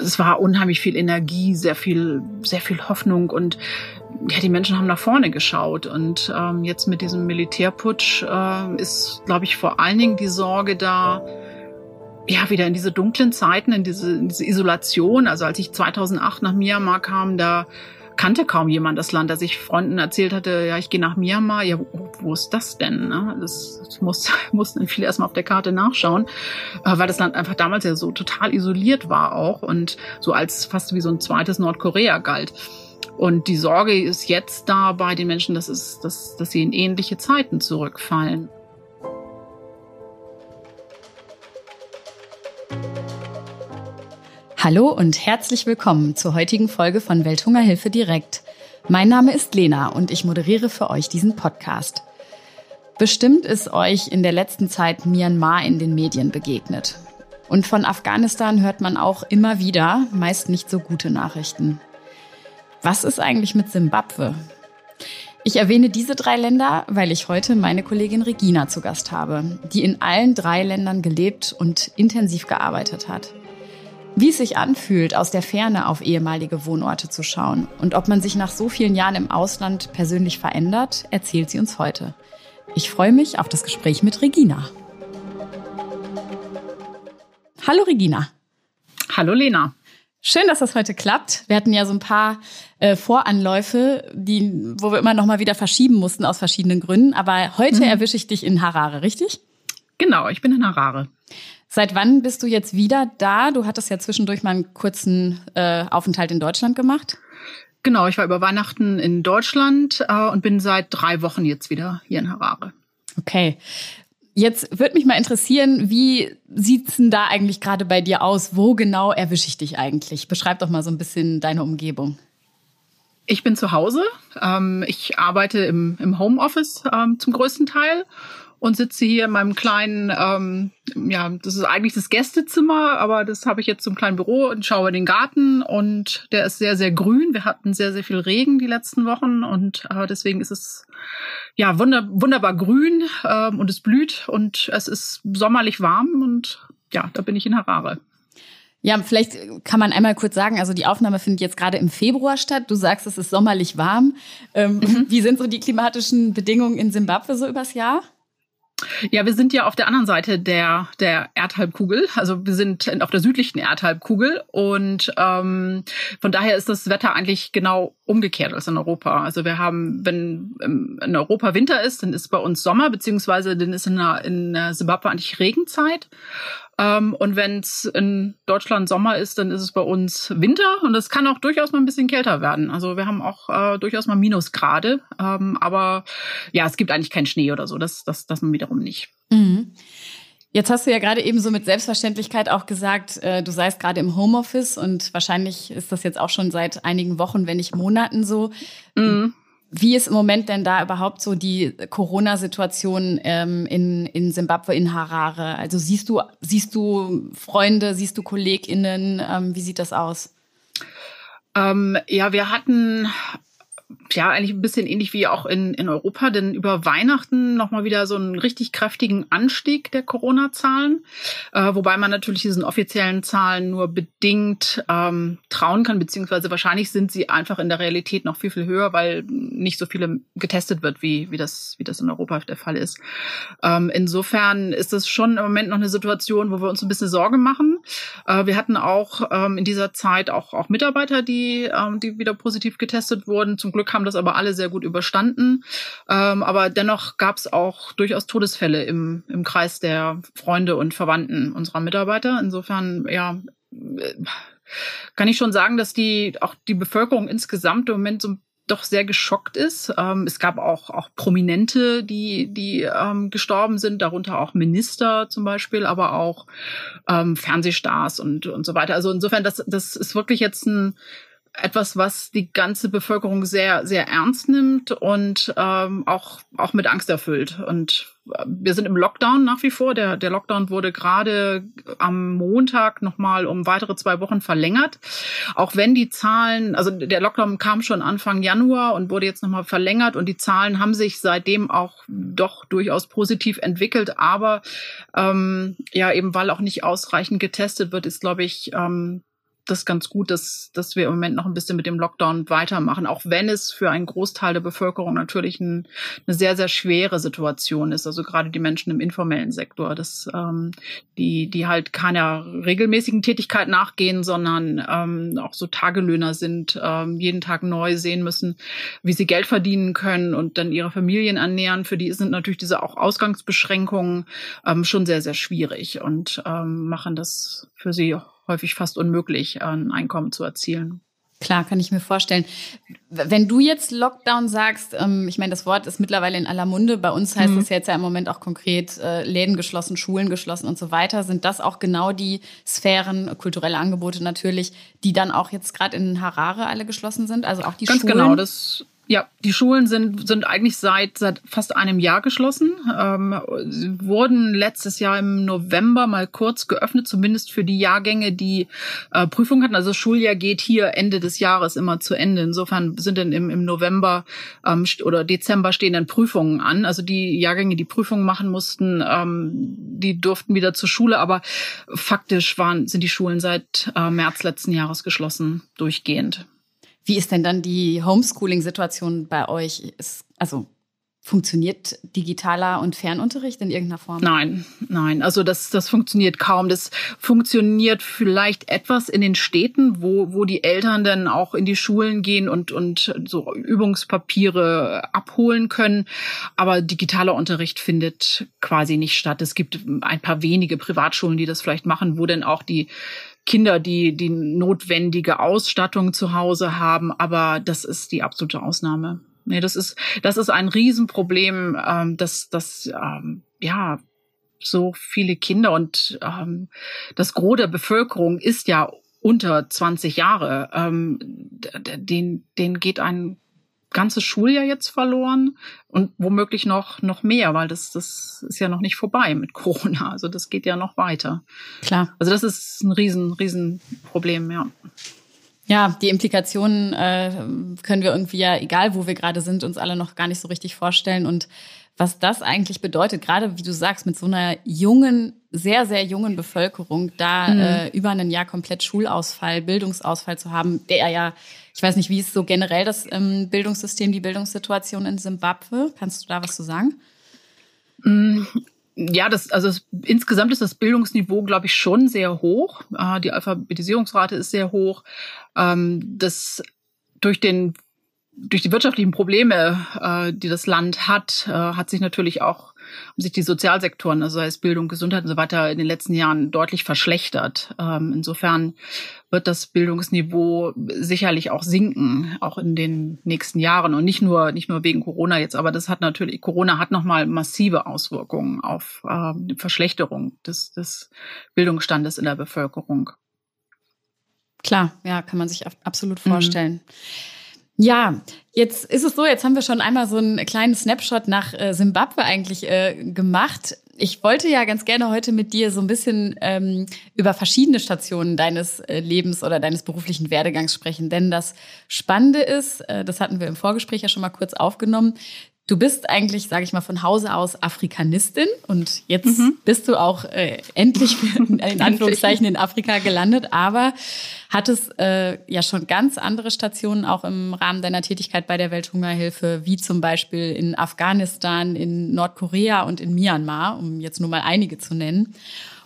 es war unheimlich viel Energie, sehr viel, sehr viel Hoffnung und ja, die Menschen haben nach vorne geschaut. Und ähm, jetzt mit diesem Militärputsch äh, ist, glaube ich, vor allen Dingen die Sorge da, ja, wieder in diese dunklen Zeiten, in diese, in diese Isolation. Also als ich 2008 nach Myanmar kam, da kannte kaum jemand das Land, als ich Freunden erzählt hatte, ja, ich gehe nach Myanmar, ja, wo, wo ist das denn? Ne? Das, das muss, mussten viele erstmal auf der Karte nachschauen, äh, weil das Land einfach damals ja so total isoliert war auch und so als fast wie so ein zweites Nordkorea galt. Und die Sorge ist jetzt da bei den Menschen, dass, es, dass, dass sie in ähnliche Zeiten zurückfallen. Hallo und herzlich willkommen zur heutigen Folge von Welthungerhilfe direkt. Mein Name ist Lena und ich moderiere für euch diesen Podcast. Bestimmt ist euch in der letzten Zeit Myanmar in den Medien begegnet. Und von Afghanistan hört man auch immer wieder meist nicht so gute Nachrichten. Was ist eigentlich mit Simbabwe? Ich erwähne diese drei Länder, weil ich heute meine Kollegin Regina zu Gast habe, die in allen drei Ländern gelebt und intensiv gearbeitet hat. Wie es sich anfühlt, aus der Ferne auf ehemalige Wohnorte zu schauen und ob man sich nach so vielen Jahren im Ausland persönlich verändert, erzählt sie uns heute. Ich freue mich auf das Gespräch mit Regina. Hallo Regina. Hallo Lena. Schön, dass das heute klappt. Wir hatten ja so ein paar äh, Voranläufe, die, wo wir immer noch mal wieder verschieben mussten aus verschiedenen Gründen. Aber heute mhm. erwische ich dich in Harare, richtig? Genau, ich bin in Harare. Seit wann bist du jetzt wieder da? Du hattest ja zwischendurch mal einen kurzen äh, Aufenthalt in Deutschland gemacht. Genau, ich war über Weihnachten in Deutschland äh, und bin seit drei Wochen jetzt wieder hier in Harare. Okay. Jetzt würde mich mal interessieren, wie sieht's denn da eigentlich gerade bei dir aus? Wo genau erwische ich dich eigentlich? Beschreib doch mal so ein bisschen deine Umgebung. Ich bin zu Hause. Ähm, ich arbeite im, im Homeoffice ähm, zum größten Teil und sitze hier in meinem kleinen, ähm, ja, das ist eigentlich das Gästezimmer, aber das habe ich jetzt zum kleinen Büro und schaue in den Garten und der ist sehr, sehr grün. Wir hatten sehr, sehr viel Regen die letzten Wochen und äh, deswegen ist es ja wunder, wunderbar grün ähm, und es blüht und es ist sommerlich warm und ja, da bin ich in Harare. Ja, vielleicht kann man einmal kurz sagen, also die Aufnahme findet jetzt gerade im Februar statt. Du sagst, es ist sommerlich warm. Ähm, mhm. Wie sind so die klimatischen Bedingungen in Simbabwe so übers Jahr? Ja, wir sind ja auf der anderen Seite der, der Erdhalbkugel. Also wir sind auf der südlichen Erdhalbkugel und ähm, von daher ist das Wetter eigentlich genau umgekehrt als in Europa. Also wir haben, wenn in Europa Winter ist, dann ist bei uns Sommer, beziehungsweise dann ist in, in Zimbabwe eigentlich Regenzeit. Ähm, und wenn es in Deutschland Sommer ist, dann ist es bei uns Winter und es kann auch durchaus mal ein bisschen kälter werden. Also wir haben auch äh, durchaus mal Minusgrade, ähm, aber ja, es gibt eigentlich keinen Schnee oder so. Das, das, das nun wiederum nicht. Mhm. Jetzt hast du ja gerade eben so mit Selbstverständlichkeit auch gesagt, äh, du seist gerade im Homeoffice und wahrscheinlich ist das jetzt auch schon seit einigen Wochen, wenn nicht Monaten so. Mhm. Wie ist im Moment denn da überhaupt so die Corona-Situation ähm, in, in Simbabwe, in Harare? Also siehst du, siehst du Freunde, siehst du KollegInnen? Ähm, wie sieht das aus? Ähm, ja, wir hatten ja, eigentlich ein bisschen ähnlich wie auch in, in Europa, denn über Weihnachten nochmal wieder so einen richtig kräftigen Anstieg der Corona-Zahlen, äh, wobei man natürlich diesen offiziellen Zahlen nur bedingt ähm, trauen kann, beziehungsweise wahrscheinlich sind sie einfach in der Realität noch viel, viel höher, weil nicht so viele getestet wird, wie, wie, das, wie das in Europa der Fall ist. Ähm, insofern ist es schon im Moment noch eine Situation, wo wir uns ein bisschen Sorge machen. Äh, wir hatten auch ähm, in dieser Zeit auch, auch Mitarbeiter, die, ähm, die wieder positiv getestet wurden. Zum Glück haben das aber alle sehr gut überstanden. Ähm, aber dennoch gab es auch durchaus Todesfälle im, im Kreis der Freunde und Verwandten unserer Mitarbeiter. Insofern, ja, äh, kann ich schon sagen, dass die auch die Bevölkerung insgesamt im Moment so doch sehr geschockt ist. Ähm, es gab auch, auch Prominente, die, die ähm, gestorben sind, darunter auch Minister zum Beispiel, aber auch ähm, Fernsehstars und, und so weiter. Also insofern, das, das ist wirklich jetzt ein etwas, was die ganze Bevölkerung sehr, sehr ernst nimmt und ähm, auch, auch mit Angst erfüllt. Und äh, wir sind im Lockdown nach wie vor. Der, der Lockdown wurde gerade am Montag nochmal um weitere zwei Wochen verlängert. Auch wenn die Zahlen, also der Lockdown kam schon Anfang Januar und wurde jetzt nochmal verlängert und die Zahlen haben sich seitdem auch doch durchaus positiv entwickelt. Aber ähm, ja, eben weil auch nicht ausreichend getestet wird, ist, glaube ich, ähm, das ganz gut, dass, dass wir im Moment noch ein bisschen mit dem Lockdown weitermachen, auch wenn es für einen Großteil der Bevölkerung natürlich ein, eine sehr, sehr schwere Situation ist. Also gerade die Menschen im informellen Sektor, dass ähm, die, die halt keiner regelmäßigen Tätigkeit nachgehen, sondern ähm, auch so Tagelöhner sind, ähm, jeden Tag neu sehen müssen, wie sie Geld verdienen können und dann ihre Familien ernähren. Für die sind natürlich diese auch Ausgangsbeschränkungen ähm, schon sehr, sehr schwierig und ähm, machen das für sie häufig fast unmöglich, ein Einkommen zu erzielen. Klar, kann ich mir vorstellen. Wenn du jetzt Lockdown sagst, ähm, ich meine, das Wort ist mittlerweile in aller Munde. Bei uns heißt mhm. das jetzt ja im Moment auch konkret äh, Läden geschlossen, Schulen geschlossen und so weiter. Sind das auch genau die Sphären, kulturelle Angebote natürlich, die dann auch jetzt gerade in Harare alle geschlossen sind? Also auch die Ganz Schulen? Ganz genau, das ja, die Schulen sind, sind eigentlich seit, seit fast einem Jahr geschlossen. Ähm, wurden letztes Jahr im November mal kurz geöffnet, zumindest für die Jahrgänge, die äh, Prüfung hatten. Also das Schuljahr geht hier Ende des Jahres immer zu Ende. Insofern sind dann im, im November ähm, oder Dezember stehen dann Prüfungen an. Also die Jahrgänge, die Prüfungen machen mussten, ähm, die durften wieder zur Schule. Aber faktisch waren, sind die Schulen seit äh, März letzten Jahres geschlossen, durchgehend. Wie ist denn dann die Homeschooling-Situation bei euch? Ist, also Funktioniert digitaler und Fernunterricht in irgendeiner Form? Nein, nein. Also das, das funktioniert kaum. Das funktioniert vielleicht etwas in den Städten, wo, wo die Eltern dann auch in die Schulen gehen und, und so Übungspapiere abholen können. Aber digitaler Unterricht findet quasi nicht statt. Es gibt ein paar wenige Privatschulen, die das vielleicht machen, wo dann auch die Kinder, die die notwendige Ausstattung zu Hause haben, aber das ist die absolute Ausnahme. Nee, das ist das ist ein Riesenproblem, ähm, dass dass ähm, ja so viele Kinder und ähm, das Gros der Bevölkerung ist ja unter 20 Jahre. Ähm, den, den geht ein ganzes Schuljahr jetzt verloren und womöglich noch, noch mehr, weil das, das ist ja noch nicht vorbei mit Corona. Also das geht ja noch weiter. Klar. Also das ist ein riesen, riesen Problem, ja. Ja, die Implikationen äh, können wir irgendwie ja, egal wo wir gerade sind, uns alle noch gar nicht so richtig vorstellen. Und was das eigentlich bedeutet, gerade wie du sagst, mit so einer jungen, sehr, sehr jungen Bevölkerung, da mhm. äh, über ein Jahr komplett Schulausfall, Bildungsausfall zu haben, der ja, ich weiß nicht, wie ist so generell das ähm, Bildungssystem, die Bildungssituation in Simbabwe? Kannst du da was zu sagen? Mhm. Ja, das, also das, insgesamt ist das Bildungsniveau, glaube ich, schon sehr hoch. Äh, die Alphabetisierungsrate ist sehr hoch. Ähm, das durch den durch die wirtschaftlichen Probleme, äh, die das Land hat, äh, hat sich natürlich auch haben sich die Sozialsektoren, also sei es Bildung, Gesundheit und so weiter, in den letzten Jahren deutlich verschlechtert. Ähm, insofern wird das Bildungsniveau sicherlich auch sinken, auch in den nächsten Jahren und nicht nur nicht nur wegen Corona jetzt, aber das hat natürlich Corona hat nochmal massive Auswirkungen auf äh, die Verschlechterung des, des Bildungsstandes in der Bevölkerung. Klar, ja, kann man sich absolut vorstellen. Mhm. Ja, jetzt ist es so, jetzt haben wir schon einmal so einen kleinen Snapshot nach äh, Simbabwe eigentlich äh, gemacht. Ich wollte ja ganz gerne heute mit dir so ein bisschen ähm, über verschiedene Stationen deines äh, Lebens oder deines beruflichen Werdegangs sprechen. Denn das Spannende ist, äh, das hatten wir im Vorgespräch ja schon mal kurz aufgenommen, Du bist eigentlich, sage ich mal, von Hause aus Afrikanistin und jetzt mhm. bist du auch äh, endlich in Anführungszeichen in Afrika gelandet, aber hattest äh, ja schon ganz andere Stationen auch im Rahmen deiner Tätigkeit bei der Welthungerhilfe, wie zum Beispiel in Afghanistan, in Nordkorea und in Myanmar, um jetzt nur mal einige zu nennen.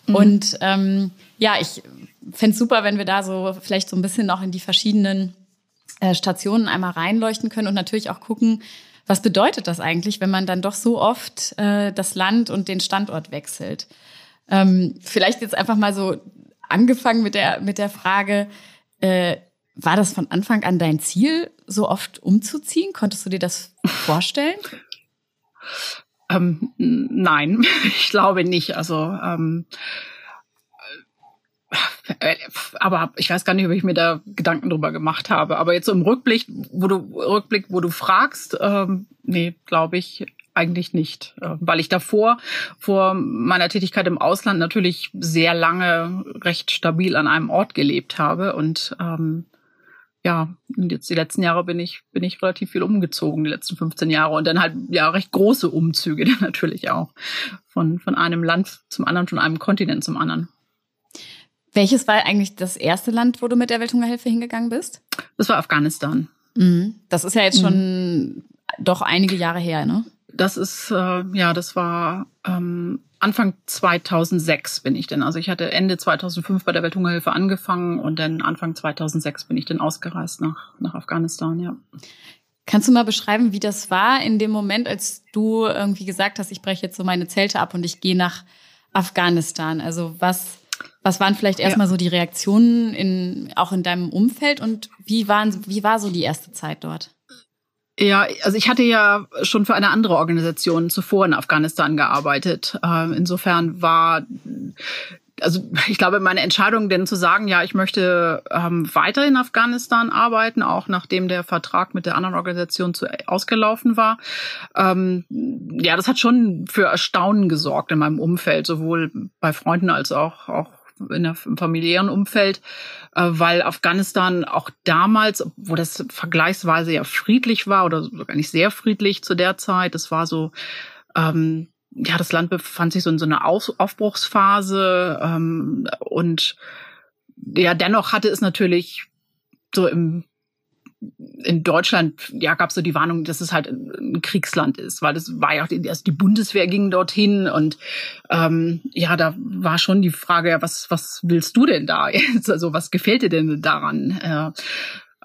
Mhm. Und ähm, ja, ich fände super, wenn wir da so vielleicht so ein bisschen noch in die verschiedenen äh, Stationen einmal reinleuchten können und natürlich auch gucken, was bedeutet das eigentlich, wenn man dann doch so oft äh, das Land und den Standort wechselt? Ähm, vielleicht jetzt einfach mal so angefangen mit der, mit der Frage, äh, war das von Anfang an dein Ziel, so oft umzuziehen? Konntest du dir das vorstellen? Ähm, nein, ich glaube nicht. Also ähm, aber ich weiß gar nicht, ob ich mir da Gedanken drüber gemacht habe. Aber jetzt so im Rückblick, wo du Rückblick, wo du fragst, ähm, nee, glaube ich eigentlich nicht, äh, weil ich davor vor meiner Tätigkeit im Ausland natürlich sehr lange recht stabil an einem Ort gelebt habe und ähm, ja, jetzt die letzten Jahre bin ich, bin ich relativ viel umgezogen, die letzten 15 Jahre. Und dann halt, ja, recht große Umzüge dann natürlich auch. Von, von einem Land zum anderen, von einem Kontinent zum anderen. Welches war eigentlich das erste Land, wo du mit der Welthungerhilfe hingegangen bist? Das war Afghanistan. Mhm. Das ist ja jetzt schon mhm. doch einige Jahre her, ne? Das ist, äh, ja, das war ähm, Anfang 2006 bin ich denn. Also ich hatte Ende 2005 bei der Welthungerhilfe angefangen und dann Anfang 2006 bin ich dann ausgereist nach, nach Afghanistan, ja. Kannst du mal beschreiben, wie das war in dem Moment, als du irgendwie gesagt hast, ich breche jetzt so meine Zelte ab und ich gehe nach Afghanistan? Also was, was waren vielleicht erstmal ja. so die Reaktionen in, auch in deinem Umfeld und wie waren, wie war so die erste Zeit dort? Ja, also ich hatte ja schon für eine andere Organisation zuvor in Afghanistan gearbeitet. Ähm, insofern war also ich glaube, meine Entscheidung denn zu sagen, ja, ich möchte ähm, weiter in Afghanistan arbeiten, auch nachdem der Vertrag mit der anderen Organisation zu, ausgelaufen war, ähm, ja, das hat schon für Erstaunen gesorgt in meinem Umfeld, sowohl bei Freunden als auch, auch in der, im familiären Umfeld, äh, weil Afghanistan auch damals, wo das vergleichsweise ja friedlich war oder sogar nicht sehr friedlich zu der Zeit, das war so ähm, ja, das Land befand sich so in so einer Auf Aufbruchsphase ähm, und ja, dennoch hatte es natürlich so im in Deutschland ja gab es so die Warnung, dass es halt ein Kriegsland ist, weil das war ja also die Bundeswehr ging dorthin und ähm, ja, da war schon die Frage, ja, was was willst du denn da jetzt? Also was gefällt dir denn daran? Äh,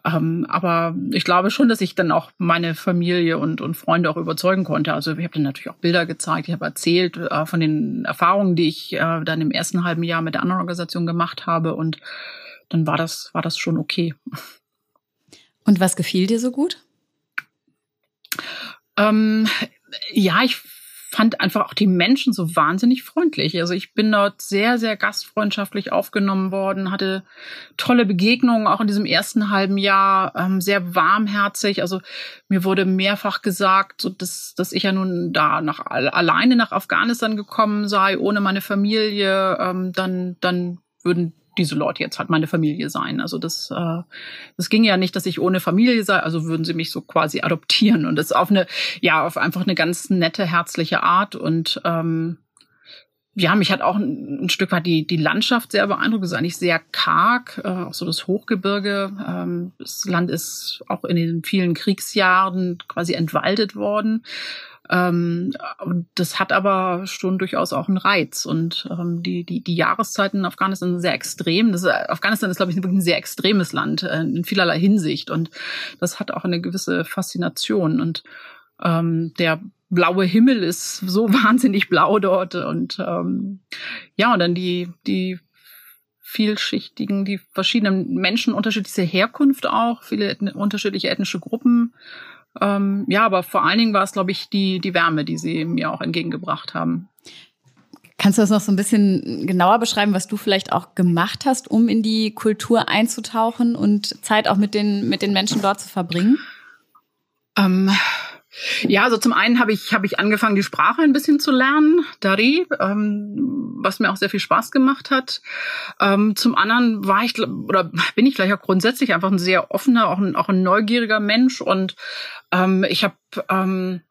ähm, aber ich glaube schon, dass ich dann auch meine Familie und, und Freunde auch überzeugen konnte. Also ich habe dann natürlich auch Bilder gezeigt, ich habe erzählt äh, von den Erfahrungen, die ich äh, dann im ersten halben Jahr mit der anderen Organisation gemacht habe und dann war das, war das schon okay. Und was gefiel dir so gut? Ähm, ja, ich fand einfach auch die Menschen so wahnsinnig freundlich. Also ich bin dort sehr, sehr gastfreundschaftlich aufgenommen worden, hatte tolle Begegnungen auch in diesem ersten halben Jahr, ähm, sehr warmherzig. Also mir wurde mehrfach gesagt, so dass, dass ich ja nun da nach, alleine nach Afghanistan gekommen sei, ohne meine Familie, ähm, dann, dann würden diese Leute jetzt halt meine Familie sein. Also das, äh, das ging ja nicht, dass ich ohne Familie sei, also würden sie mich so quasi adoptieren und das auf eine, ja, auf einfach eine ganz nette, herzliche Art und ähm, ja, mich hat auch ein, Stück weit die, die Landschaft sehr beeindruckt. Es ist eigentlich sehr karg, äh, auch so das Hochgebirge. Ähm, das Land ist auch in den vielen Kriegsjahren quasi entwaldet worden. Ähm, das hat aber schon durchaus auch einen Reiz. Und ähm, die, die, die Jahreszeiten in Afghanistan sind sehr extrem. Das, Afghanistan ist, glaube ich, ein sehr extremes Land äh, in vielerlei Hinsicht. Und das hat auch eine gewisse Faszination. Und ähm, der blaue Himmel ist so wahnsinnig blau dort. Und ähm, ja, und dann die, die vielschichtigen, die verschiedenen Menschen, unterschiedliche Herkunft auch, viele unterschiedliche ethnische Gruppen. Ähm, ja, aber vor allen Dingen war es, glaube ich, die, die Wärme, die sie mir auch entgegengebracht haben. Kannst du das noch so ein bisschen genauer beschreiben, was du vielleicht auch gemacht hast, um in die Kultur einzutauchen und Zeit auch mit den, mit den Menschen dort zu verbringen? Ähm, ja, also zum einen habe ich, habe ich angefangen, die Sprache ein bisschen zu lernen, Dari, ähm, was mir auch sehr viel Spaß gemacht hat. Ähm, zum anderen war ich oder bin ich gleich auch grundsätzlich einfach ein sehr offener, auch ein, auch ein neugieriger Mensch und ähm, ich habe ähm,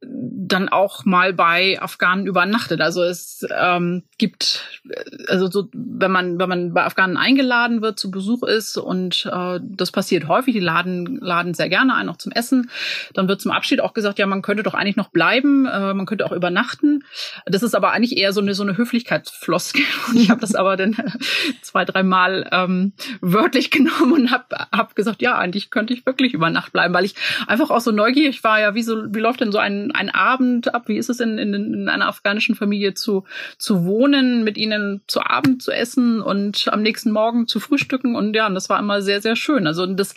dann auch mal bei Afghanen übernachtet. Also es ähm, gibt, also so, wenn man wenn man bei Afghanen eingeladen wird, zu Besuch ist und äh, das passiert häufig, die laden laden sehr gerne ein, auch zum Essen. Dann wird zum Abschied auch gesagt, ja, man könnte doch eigentlich noch bleiben, äh, man könnte auch übernachten. Das ist aber eigentlich eher so eine so eine Höflichkeitsfloskel. Und ich habe das aber dann zwei, dreimal ähm, wörtlich genommen und habe hab gesagt, ja, eigentlich könnte ich wirklich über Nacht bleiben, weil ich einfach auch so neugierig war, ja, wie so wie läuft denn so ein ein Abend ab? Wie ist es in, in, in einer afghanischen Familie zu, zu wohnen, mit ihnen zu Abend zu essen und am nächsten Morgen zu frühstücken? Und ja, und das war immer sehr, sehr schön. Also das,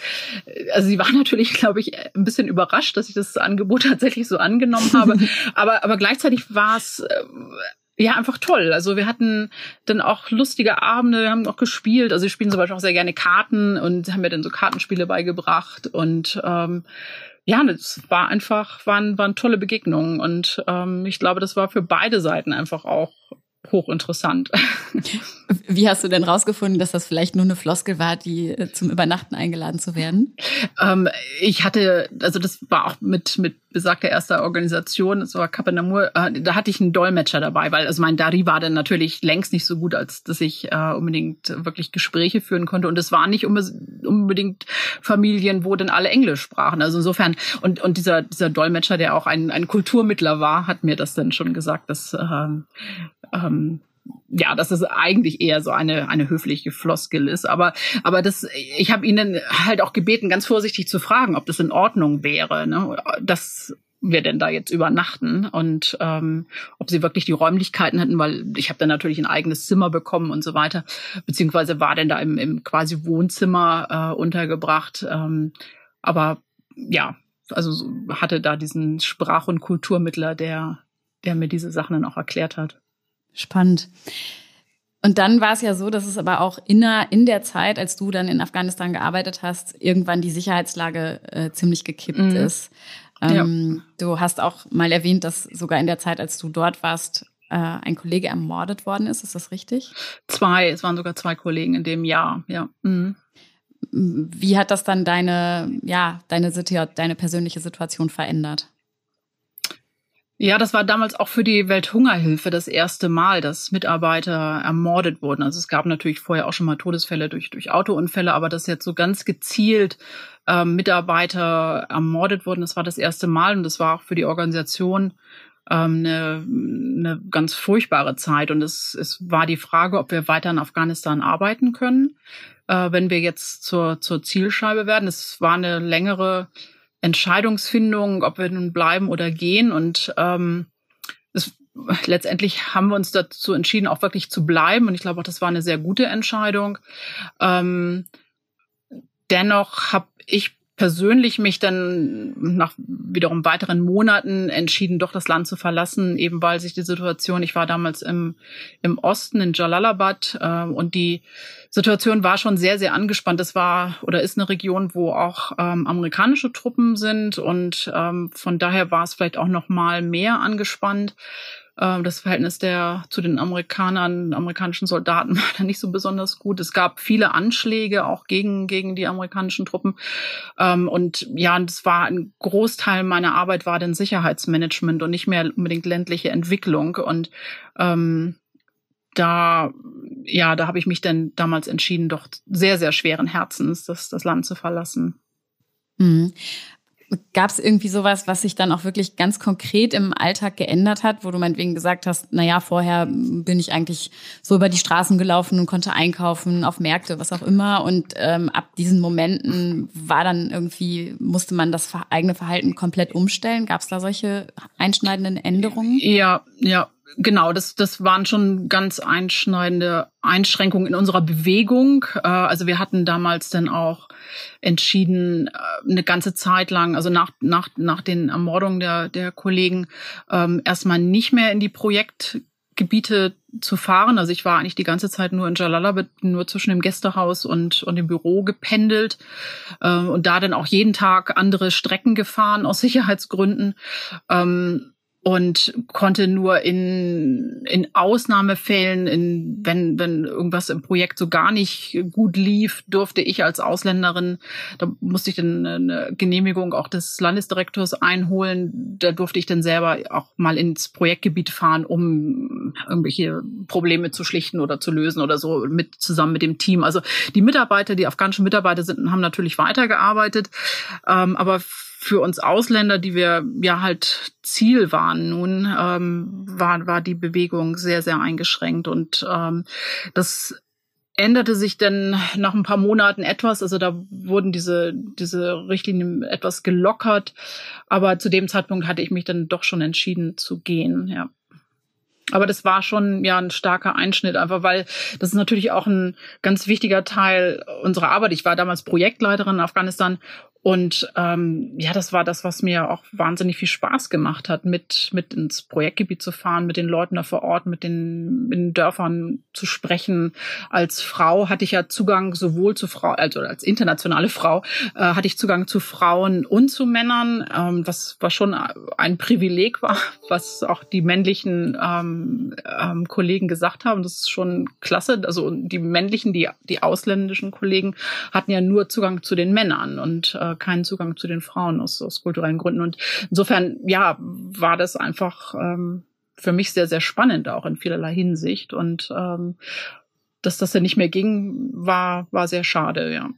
also sie war natürlich, glaube ich, ein bisschen überrascht, dass ich das Angebot tatsächlich so angenommen habe. aber, aber gleichzeitig war es, äh, ja, einfach toll. Also wir hatten dann auch lustige Abende, wir haben auch gespielt. Also wir spielen zum Beispiel auch sehr gerne Karten und haben mir dann so Kartenspiele beigebracht. Und ähm, ja, das war einfach, waren, waren tolle Begegnungen und ähm, ich glaube, das war für beide Seiten einfach auch hochinteressant. Wie hast du denn rausgefunden, dass das vielleicht nur eine Floskel war, die äh, zum Übernachten eingeladen zu werden? Ähm, ich hatte, also das war auch mit mit besagter erster Organisation, das war Kapanamur, äh, da hatte ich einen Dolmetscher dabei, weil also mein Dari war dann natürlich längst nicht so gut, als dass ich äh, unbedingt wirklich Gespräche führen konnte. Und es waren nicht unbedingt Familien, wo dann alle Englisch sprachen. Also insofern, und, und dieser, dieser Dolmetscher, der auch ein, ein Kulturmittler war, hat mir das dann schon gesagt, dass ähm, ähm, ja, dass es eigentlich eher so eine eine höfliche Floskel ist, aber aber das ich habe ihnen halt auch gebeten ganz vorsichtig zu fragen, ob das in Ordnung wäre, ne? dass wir denn da jetzt übernachten und ähm, ob sie wirklich die Räumlichkeiten hätten, weil ich habe dann natürlich ein eigenes Zimmer bekommen und so weiter, beziehungsweise war denn da im, im quasi Wohnzimmer äh, untergebracht, ähm, aber ja, also hatte da diesen Sprach- und Kulturmittler, der der mir diese Sachen dann auch erklärt hat. Spannend. Und dann war es ja so, dass es aber auch in der, in der Zeit, als du dann in Afghanistan gearbeitet hast, irgendwann die Sicherheitslage äh, ziemlich gekippt mhm. ist. Ähm, ja. Du hast auch mal erwähnt, dass sogar in der Zeit, als du dort warst, äh, ein Kollege ermordet worden ist. Ist das richtig? Zwei, es waren sogar zwei Kollegen in dem Jahr, ja. Mhm. Wie hat das dann deine, ja, deine, deine persönliche Situation verändert? Ja, das war damals auch für die Welthungerhilfe das erste Mal, dass Mitarbeiter ermordet wurden. Also es gab natürlich vorher auch schon mal Todesfälle durch, durch Autounfälle, aber dass jetzt so ganz gezielt ähm, Mitarbeiter ermordet wurden, das war das erste Mal und das war auch für die Organisation ähm, eine, eine ganz furchtbare Zeit. Und es, es war die Frage, ob wir weiter in Afghanistan arbeiten können, äh, wenn wir jetzt zur, zur Zielscheibe werden. Es war eine längere Entscheidungsfindung, ob wir nun bleiben oder gehen. Und ähm, es, letztendlich haben wir uns dazu entschieden, auch wirklich zu bleiben. Und ich glaube auch, das war eine sehr gute Entscheidung. Ähm, dennoch habe ich persönlich mich dann nach wiederum weiteren Monaten entschieden, doch das Land zu verlassen, eben weil sich die Situation, ich war damals im, im Osten in Jalalabad äh, und die Situation war schon sehr, sehr angespannt. Es war oder ist eine Region, wo auch ähm, amerikanische Truppen sind und ähm, von daher war es vielleicht auch noch mal mehr angespannt. Ähm, das Verhältnis der zu den Amerikanern, amerikanischen Soldaten war da nicht so besonders gut. Es gab viele Anschläge auch gegen gegen die amerikanischen Truppen ähm, und ja, das war ein Großteil meiner Arbeit war dann Sicherheitsmanagement und nicht mehr unbedingt ländliche Entwicklung und ähm, da, ja, da habe ich mich dann damals entschieden, doch sehr, sehr schweren Herzens das, das Land zu verlassen. Mhm. Gab es irgendwie sowas, was sich dann auch wirklich ganz konkret im Alltag geändert hat, wo du meinetwegen gesagt hast, na ja, vorher bin ich eigentlich so über die Straßen gelaufen und konnte einkaufen, auf Märkte, was auch immer. Und ähm, ab diesen Momenten war dann irgendwie, musste man das eigene Verhalten komplett umstellen. Gab es da solche einschneidenden Änderungen? Ja, ja, genau, das, das waren schon ganz einschneidende Einschränkungen in unserer Bewegung. Äh, also wir hatten damals dann auch entschieden, äh, eine ganze Zeit lang, also nach, nach, nach den Ermordungen der, der Kollegen, ähm, erstmal nicht mehr in die Projektgebiete zu fahren. Also ich war eigentlich die ganze Zeit nur in Jalalabad, nur zwischen dem Gästehaus und, und dem Büro gependelt äh, und da dann auch jeden Tag andere Strecken gefahren aus Sicherheitsgründen. Ähm, und konnte nur in, in Ausnahmefällen, in, wenn, wenn irgendwas im Projekt so gar nicht gut lief, durfte ich als Ausländerin, da musste ich dann eine Genehmigung auch des Landesdirektors einholen. Da durfte ich dann selber auch mal ins Projektgebiet fahren, um irgendwelche Probleme zu schlichten oder zu lösen oder so mit zusammen mit dem Team. Also die Mitarbeiter, die afghanischen Mitarbeiter sind, haben natürlich weitergearbeitet, ähm, aber für uns Ausländer, die wir ja halt Ziel waren, nun ähm, war, war die Bewegung sehr, sehr eingeschränkt. Und ähm, das änderte sich dann nach ein paar Monaten etwas. Also da wurden diese, diese Richtlinien etwas gelockert. Aber zu dem Zeitpunkt hatte ich mich dann doch schon entschieden zu gehen, ja. Aber das war schon ja ein starker Einschnitt, einfach weil das ist natürlich auch ein ganz wichtiger Teil unserer Arbeit. Ich war damals Projektleiterin in Afghanistan Und ähm, ja, das war das, was mir auch wahnsinnig viel Spaß gemacht hat, mit, mit ins Projektgebiet zu fahren, mit den Leuten da vor Ort, mit den, mit den Dörfern zu sprechen. Als Frau hatte ich ja Zugang sowohl zu Frau, also als internationale Frau, äh, hatte ich Zugang zu Frauen und zu Männern, ähm, was, was schon ein Privileg war, was auch die männlichen ähm, ähm, Kollegen gesagt haben. Das ist schon klasse. Also die männlichen, die, die ausländischen Kollegen hatten ja nur Zugang zu den Männern und äh, keinen Zugang zu den Frauen aus, aus kulturellen Gründen. Und insofern, ja, war das einfach ähm, für mich sehr, sehr spannend, auch in vielerlei Hinsicht. Und ähm, dass das ja nicht mehr ging, war, war sehr schade, ja.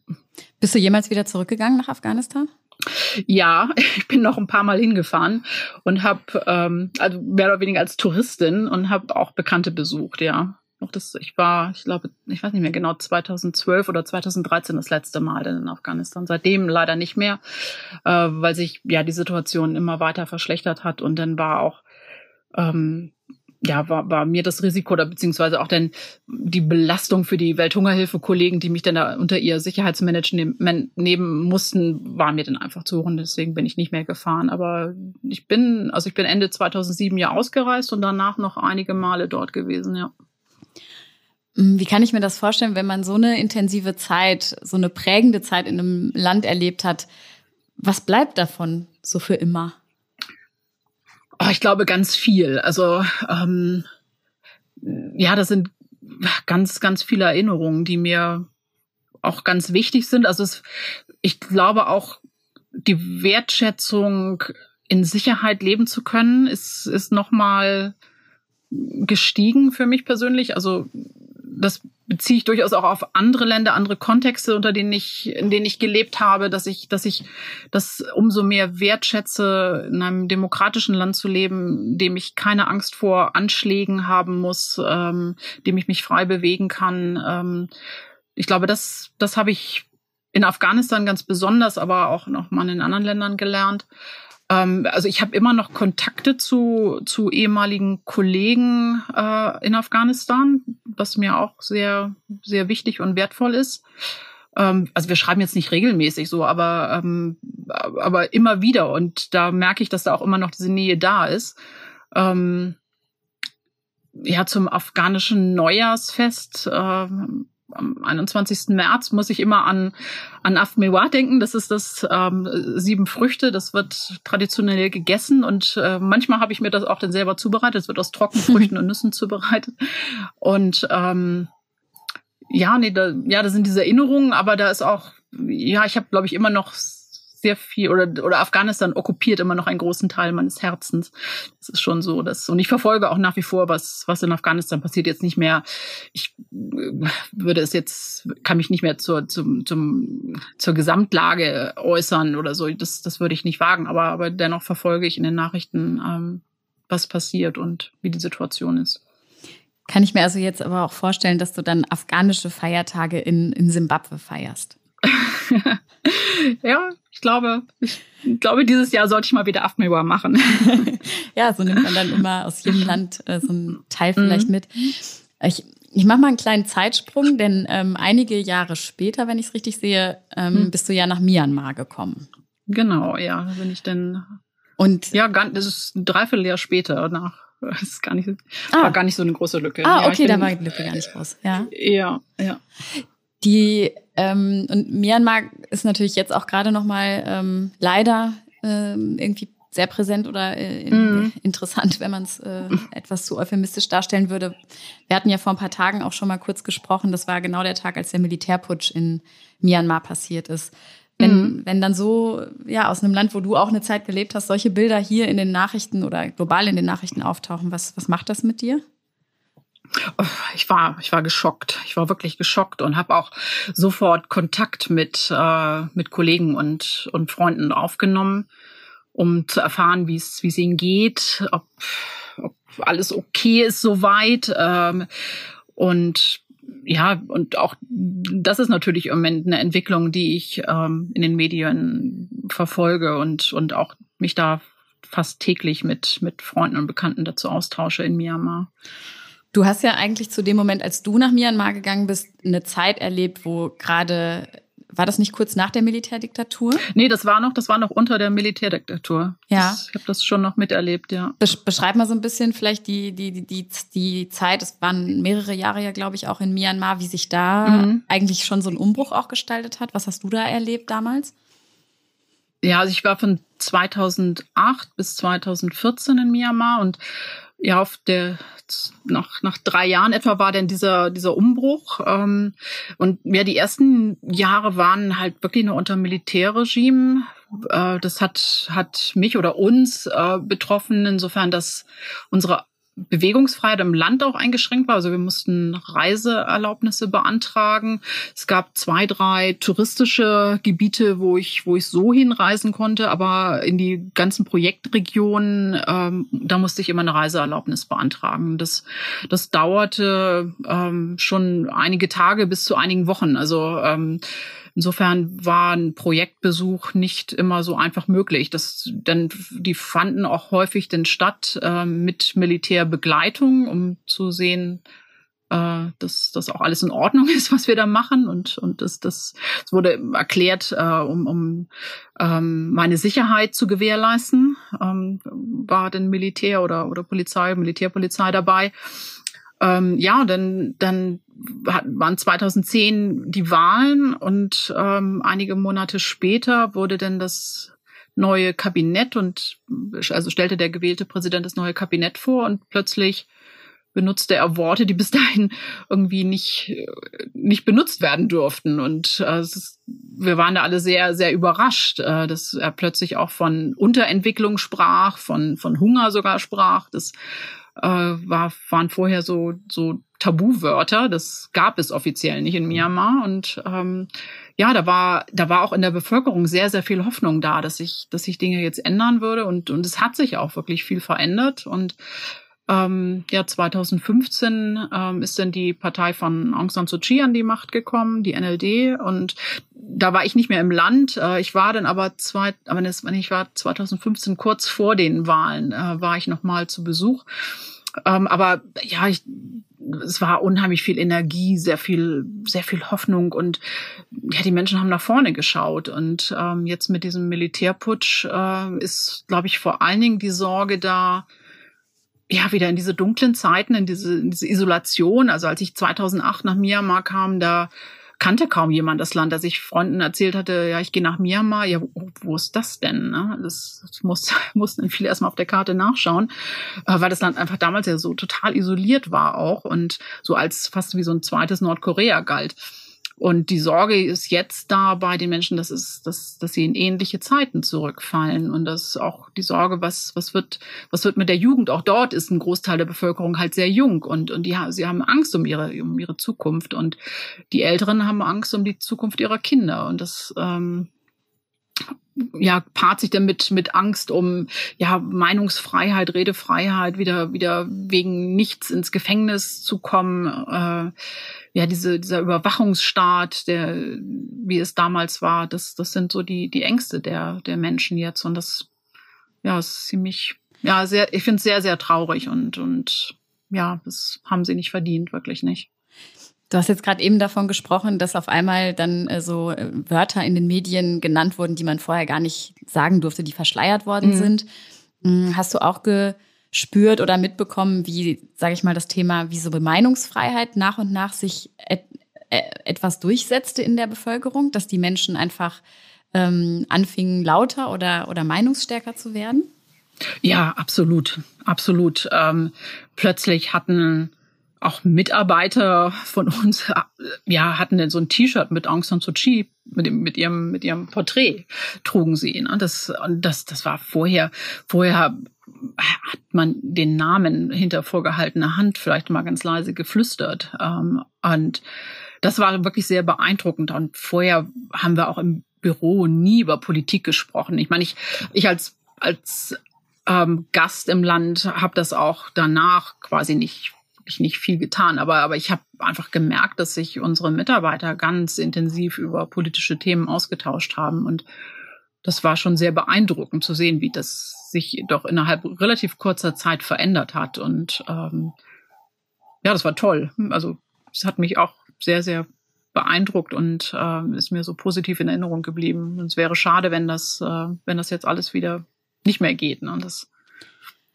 Bist du jemals wieder zurückgegangen nach Afghanistan? Ja, ich bin noch ein paar Mal hingefahren und habe, ähm, also mehr oder weniger als Touristin und habe auch Bekannte besucht, ja noch das, ich war, ich glaube, ich weiß nicht mehr genau, 2012 oder 2013 das letzte Mal in Afghanistan. Seitdem leider nicht mehr, äh, weil sich ja die Situation immer weiter verschlechtert hat und dann war auch ähm, ja, war, war mir das Risiko oder beziehungsweise auch dann die Belastung für die Welthungerhilfe-Kollegen, die mich dann da unter ihr Sicherheitsmanagement nehmen mussten, war mir dann einfach zu hoch und deswegen bin ich nicht mehr gefahren. Aber ich bin, also ich bin Ende 2007 ja ausgereist und danach noch einige Male dort gewesen, ja. Wie kann ich mir das vorstellen, wenn man so eine intensive Zeit, so eine prägende Zeit in einem Land erlebt hat? Was bleibt davon so für immer? Oh, ich glaube ganz viel. Also ähm, ja, das sind ganz, ganz viele Erinnerungen, die mir auch ganz wichtig sind. Also es, ich glaube auch die Wertschätzung in Sicherheit leben zu können, ist, ist nochmal gestiegen für mich persönlich. Also das beziehe ich durchaus auch auf andere Länder, andere Kontexte, unter denen ich, in denen ich gelebt habe, dass ich, dass ich das umso mehr wertschätze, in einem demokratischen Land zu leben, dem ich keine Angst vor Anschlägen haben muss, ähm, dem ich mich frei bewegen kann. Ähm, ich glaube, das, das habe ich in Afghanistan ganz besonders, aber auch noch mal in anderen Ländern gelernt. Ähm, also ich habe immer noch Kontakte zu, zu ehemaligen Kollegen äh, in Afghanistan, was mir auch sehr, sehr wichtig und wertvoll ist. Ähm, also wir schreiben jetzt nicht regelmäßig so, aber, ähm, aber immer wieder. Und da merke ich, dass da auch immer noch diese Nähe da ist. Ähm, ja, zum afghanischen Neujahrsfest äh, am 21. März muss ich immer an, an Afmewa denken. Das ist das ähm, sieben Früchte. Das wird traditionell gegessen und äh, manchmal habe ich mir das auch dann selber zubereitet. Es wird aus Trockenfrüchten und Nüssen zubereitet. Und ähm, ja, nee, da, ja, das sind diese Erinnerungen, aber da ist auch, ja, ich habe, glaube ich, immer noch sehr viel oder oder Afghanistan okkupiert immer noch einen großen Teil meines Herzens. Das ist schon so, dass und ich verfolge auch nach wie vor, was was in Afghanistan passiert. Jetzt nicht mehr. Ich äh, würde es jetzt kann mich nicht mehr zur zum zum zur Gesamtlage äußern oder so. Das das würde ich nicht wagen. Aber aber dennoch verfolge ich in den Nachrichten, ähm, was passiert und wie die Situation ist. Kann ich mir also jetzt aber auch vorstellen, dass du dann afghanische Feiertage in, in Simbabwe feierst? ja, ich glaube, ich glaube, dieses Jahr sollte ich mal wieder Afmewa machen. ja, so nimmt man dann immer aus jedem Land äh, so einen Teil vielleicht mhm. mit. Ich, ich mache mal einen kleinen Zeitsprung, denn ähm, einige Jahre später, wenn ich es richtig sehe, ähm, mhm. bist du ja nach Myanmar gekommen. Genau, ja, bin ich denn. Und ja, das ist ein Dreivierteljahr später nach. Das ist gar nicht, ah. war gar nicht so eine große Lücke. Ah, ja, okay, da war die Lücke gar nicht groß. Ja, ja. ja. Die ähm, und Myanmar ist natürlich jetzt auch gerade noch mal ähm, leider ähm, irgendwie sehr präsent oder äh, mm. interessant, wenn man es äh, etwas zu euphemistisch darstellen würde. Wir hatten ja vor ein paar Tagen auch schon mal kurz gesprochen. Das war genau der Tag, als der Militärputsch in Myanmar passiert ist. Wenn, mm. wenn dann so, ja, aus einem Land, wo du auch eine Zeit gelebt hast, solche Bilder hier in den Nachrichten oder global in den Nachrichten auftauchen, was, was macht das mit dir? Ich war, ich war geschockt. Ich war wirklich geschockt und habe auch sofort Kontakt mit äh, mit Kollegen und und Freunden aufgenommen, um zu erfahren, wie es wie es ihnen geht, ob, ob alles okay ist soweit. Ähm, und ja, und auch das ist natürlich im Moment eine Entwicklung, die ich ähm, in den Medien verfolge und und auch mich da fast täglich mit mit Freunden und Bekannten dazu austausche in Myanmar. Du hast ja eigentlich zu dem Moment, als du nach Myanmar gegangen bist, eine Zeit erlebt, wo gerade war das nicht kurz nach der Militärdiktatur? Nee, das war noch, das war noch unter der Militärdiktatur. Ja. Das, ich habe das schon noch miterlebt, ja. Beschreib mal so ein bisschen vielleicht die, die, die, die, die Zeit, es waren mehrere Jahre ja, glaube ich, auch in Myanmar, wie sich da mhm. eigentlich schon so ein Umbruch auch gestaltet hat. Was hast du da erlebt damals? Ja, also ich war von 2008 bis 2014 in Myanmar und ja, auf der nach, nach drei Jahren etwa war denn dieser, dieser Umbruch. Ähm, und ja, die ersten Jahre waren halt wirklich nur unter Militärregime. Äh, das hat, hat mich oder uns äh, betroffen, insofern, dass unsere Bewegungsfreiheit im Land auch eingeschränkt war. Also wir mussten Reiseerlaubnisse beantragen. Es gab zwei, drei touristische Gebiete, wo ich, wo ich so hinreisen konnte, aber in die ganzen Projektregionen, ähm, da musste ich immer eine Reiseerlaubnis beantragen. Das, das dauerte ähm, schon einige Tage bis zu einigen Wochen. Also ähm, Insofern war ein Projektbesuch nicht immer so einfach möglich. Das, denn die fanden auch häufig denn statt äh, mit Militärbegleitung, um zu sehen, äh, dass das auch alles in Ordnung ist, was wir da machen. Und, und das, das, das wurde erklärt, äh, um, um ähm, meine Sicherheit zu gewährleisten. Ähm, war denn Militär oder, oder Polizei, Militärpolizei dabei. Ähm, ja, dann, dann waren 2010 die Wahlen und ähm, einige Monate später wurde dann das neue Kabinett und also stellte der gewählte Präsident das neue Kabinett vor und plötzlich benutzte er Worte, die bis dahin irgendwie nicht, nicht benutzt werden durften. Und äh, ist, wir waren da alle sehr, sehr überrascht, äh, dass er plötzlich auch von Unterentwicklung sprach, von, von Hunger sogar sprach. Das äh, war, waren vorher so, so Tabuwörter. Das gab es offiziell nicht in Myanmar. Und ähm, ja, da war, da war auch in der Bevölkerung sehr, sehr viel Hoffnung da, dass sich, dass sich Dinge jetzt ändern würde. Und, und es hat sich auch wirklich viel verändert. Und ähm, ja, 2015 ähm, ist dann die Partei von Aung San Suu Kyi an die Macht gekommen, die NLD. Und da war ich nicht mehr im Land. Äh, ich war dann aber zwei, aber das, ich war 2015 kurz vor den Wahlen, äh, war ich noch mal zu Besuch. Ähm, aber ja, ich, es war unheimlich viel Energie, sehr viel, sehr viel Hoffnung und ja, die Menschen haben nach vorne geschaut. Und ähm, jetzt mit diesem Militärputsch äh, ist, glaube ich, vor allen Dingen die Sorge da, ja, wieder in diese dunklen Zeiten, in diese, in diese Isolation. Also als ich 2008 nach Myanmar kam, da kannte kaum jemand das Land, dass ich Freunden erzählt hatte, ja, ich gehe nach Myanmar, ja, wo, wo ist das denn? Ne? Das, das muss, mussten viele erstmal auf der Karte nachschauen, äh, weil das Land einfach damals ja so total isoliert war auch und so als fast wie so ein zweites Nordkorea galt. Und die Sorge ist jetzt da bei den Menschen, dass, es, dass, dass sie in ähnliche Zeiten zurückfallen. Und das ist auch die Sorge, was, was, wird, was wird mit der Jugend? Auch dort ist ein Großteil der Bevölkerung halt sehr jung und, und die, sie haben Angst um ihre, um ihre Zukunft. Und die Älteren haben Angst um die Zukunft ihrer Kinder. Und das ähm, ja, paart sich dann mit, mit Angst um ja, Meinungsfreiheit, Redefreiheit, wieder, wieder wegen nichts ins Gefängnis zu kommen. Äh, ja, diese, dieser Überwachungsstaat, der, wie es damals war, das, das sind so die, die Ängste der, der Menschen jetzt. Und das, ja, ist ziemlich, ja, sehr, ich finde es sehr, sehr traurig und, und ja, das haben sie nicht verdient, wirklich nicht. Du hast jetzt gerade eben davon gesprochen, dass auf einmal dann äh, so äh, Wörter in den Medien genannt wurden, die man vorher gar nicht sagen durfte, die verschleiert worden mhm. sind. Hm, hast du auch gespürt oder mitbekommen, wie, sage ich mal, das Thema, wie so Meinungsfreiheit nach und nach sich et äh, etwas durchsetzte in der Bevölkerung, dass die Menschen einfach ähm, anfingen, lauter oder, oder meinungsstärker zu werden? Ja, absolut, absolut. Ähm, plötzlich hatten auch Mitarbeiter von uns ja hatten denn so ein T-Shirt mit Aung San Suu Kyi mit dem mit ihrem mit ihrem Porträt trugen sie ne? das das das war vorher vorher hat man den Namen hinter vorgehaltener Hand vielleicht mal ganz leise geflüstert ähm, und das war wirklich sehr beeindruckend und vorher haben wir auch im Büro nie über Politik gesprochen ich meine ich ich als als ähm, Gast im Land habe das auch danach quasi nicht ich nicht viel getan, aber, aber ich habe einfach gemerkt, dass sich unsere Mitarbeiter ganz intensiv über politische Themen ausgetauscht haben. Und das war schon sehr beeindruckend zu sehen, wie das sich doch innerhalb relativ kurzer Zeit verändert hat. Und ähm, ja, das war toll. Also es hat mich auch sehr, sehr beeindruckt und äh, ist mir so positiv in Erinnerung geblieben. Und es wäre schade, wenn das, äh, wenn das jetzt alles wieder nicht mehr geht. Ne? Und, das,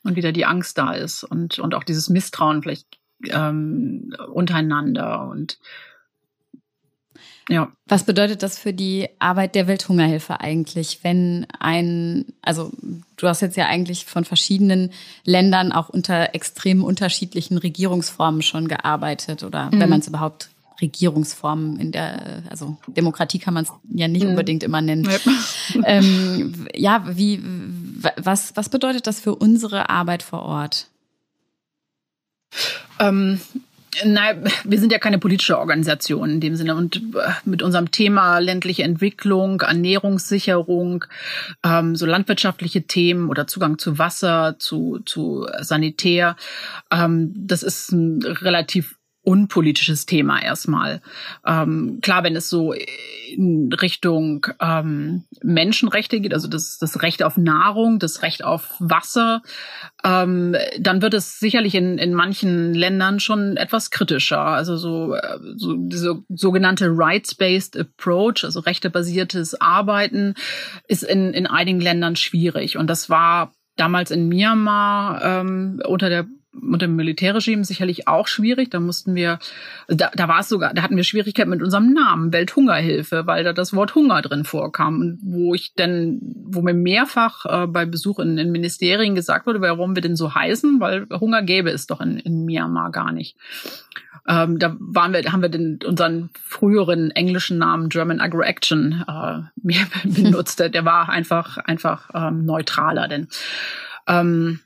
und wieder die Angst da ist und, und auch dieses Misstrauen vielleicht ähm, untereinander und ja. Was bedeutet das für die Arbeit der Welthungerhilfe eigentlich, wenn ein, also du hast jetzt ja eigentlich von verschiedenen Ländern auch unter extrem unterschiedlichen Regierungsformen schon gearbeitet oder mhm. wenn man es überhaupt Regierungsformen in der, also Demokratie kann man es ja nicht mhm. unbedingt immer nennen. Ja, ähm, ja wie, was, was bedeutet das für unsere Arbeit vor Ort? Ähm, Nein, wir sind ja keine politische Organisation in dem Sinne. Und äh, mit unserem Thema ländliche Entwicklung, Ernährungssicherung, ähm, so landwirtschaftliche Themen oder Zugang zu Wasser, zu, zu Sanitär, ähm, das ist ein relativ unpolitisches Thema erstmal. Ähm, klar, wenn es so in Richtung ähm, Menschenrechte geht, also das, das Recht auf Nahrung, das Recht auf Wasser, ähm, dann wird es sicherlich in, in manchen Ländern schon etwas kritischer. Also so, äh, so diese sogenannte Rights-Based Approach, also rechtebasiertes Arbeiten, ist in, in einigen Ländern schwierig. Und das war damals in Myanmar ähm, unter der unter dem Militärregime sicherlich auch schwierig. Da mussten wir, da, da war es sogar, da hatten wir Schwierigkeiten mit unserem Namen, Welthungerhilfe, weil da das Wort Hunger drin vorkam. Und wo ich denn, wo mir mehrfach äh, bei Besuch in, in Ministerien gesagt wurde, warum wir denn so heißen, weil Hunger gäbe es doch in, in Myanmar gar nicht. Ähm, da waren wir, haben wir den, unseren früheren englischen Namen German Agro-Action äh, mehr benutzt. Der war einfach, einfach ähm, neutraler, denn ähm,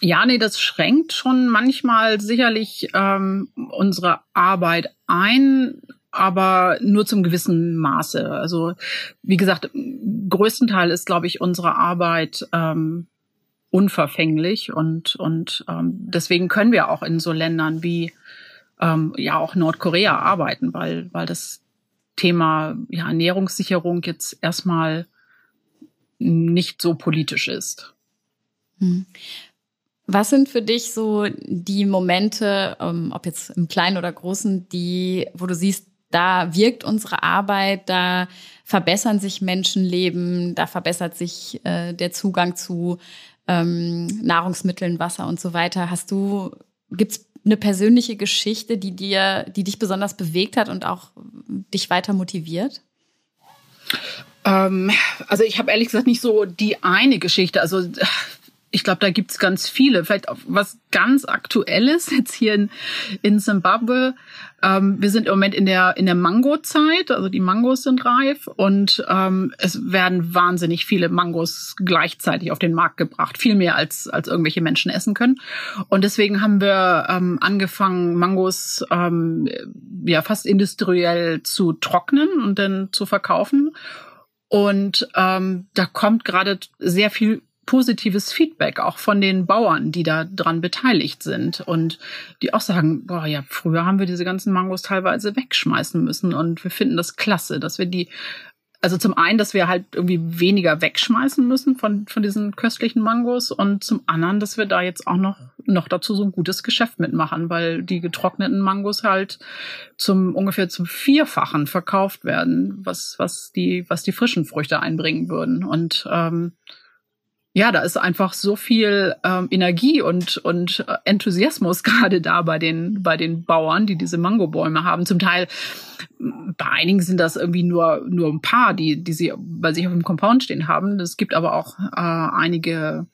ja, nee, das schränkt schon manchmal sicherlich ähm, unsere Arbeit ein, aber nur zum gewissen Maße. Also wie gesagt, größtenteils ist, glaube ich, unsere Arbeit ähm, unverfänglich und und ähm, deswegen können wir auch in so Ländern wie ähm, ja auch Nordkorea arbeiten, weil weil das Thema ja, Ernährungssicherung jetzt erstmal nicht so politisch ist. Hm. Was sind für dich so die Momente, ähm, ob jetzt im Kleinen oder Großen, die, wo du siehst, da wirkt unsere Arbeit, da verbessern sich Menschenleben, da verbessert sich äh, der Zugang zu ähm, Nahrungsmitteln, Wasser und so weiter. Hast du, gibt's eine persönliche Geschichte, die dir, die dich besonders bewegt hat und auch dich weiter motiviert? Ähm, also ich habe ehrlich gesagt nicht so die eine Geschichte. Also ich glaube, da gibt's ganz viele. Vielleicht auch was ganz Aktuelles jetzt hier in, in Zimbabwe. Ähm, wir sind im Moment in der, in der Mango-Zeit, also die Mangos sind reif und ähm, es werden wahnsinnig viele Mangos gleichzeitig auf den Markt gebracht. Viel mehr als, als irgendwelche Menschen essen können. Und deswegen haben wir ähm, angefangen, Mangos ähm, ja fast industriell zu trocknen und dann zu verkaufen. Und ähm, da kommt gerade sehr viel positives Feedback auch von den Bauern, die da dran beteiligt sind und die auch sagen, boah, ja, früher haben wir diese ganzen Mangos teilweise wegschmeißen müssen und wir finden das klasse, dass wir die also zum einen, dass wir halt irgendwie weniger wegschmeißen müssen von, von diesen köstlichen Mangos und zum anderen, dass wir da jetzt auch noch, noch dazu so ein gutes Geschäft mitmachen, weil die getrockneten Mangos halt zum ungefähr zum Vierfachen verkauft werden, was, was die, was die frischen Früchte einbringen würden. Und ähm, ja, da ist einfach so viel ähm, Energie und, und Enthusiasmus gerade da bei den, bei den Bauern, die diese Mangobäume haben. Zum Teil, bei einigen sind das irgendwie nur, nur ein paar, die, die sie bei sich auf dem Compound stehen haben. Es gibt aber auch äh, einige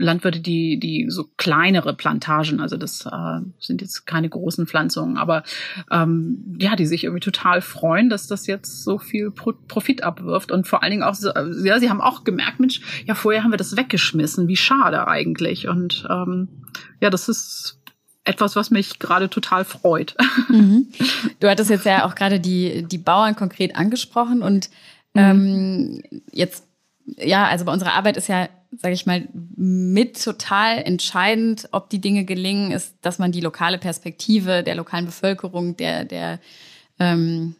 Landwirte, die, die so kleinere Plantagen, also das äh, sind jetzt keine großen Pflanzungen, aber ähm, ja, die sich irgendwie total freuen, dass das jetzt so viel Pro Profit abwirft und vor allen Dingen auch, so, ja, sie haben auch gemerkt, Mensch, ja, vorher haben wir das weggeschmissen, wie schade eigentlich und ähm, ja, das ist etwas, was mich gerade total freut. Mhm. Du hattest jetzt ja auch gerade die, die Bauern konkret angesprochen und mhm. ähm, jetzt ja, also bei unserer Arbeit ist ja, sage ich mal, mit total entscheidend, ob die Dinge gelingen, ist, dass man die lokale Perspektive der lokalen Bevölkerung, der, der ähm,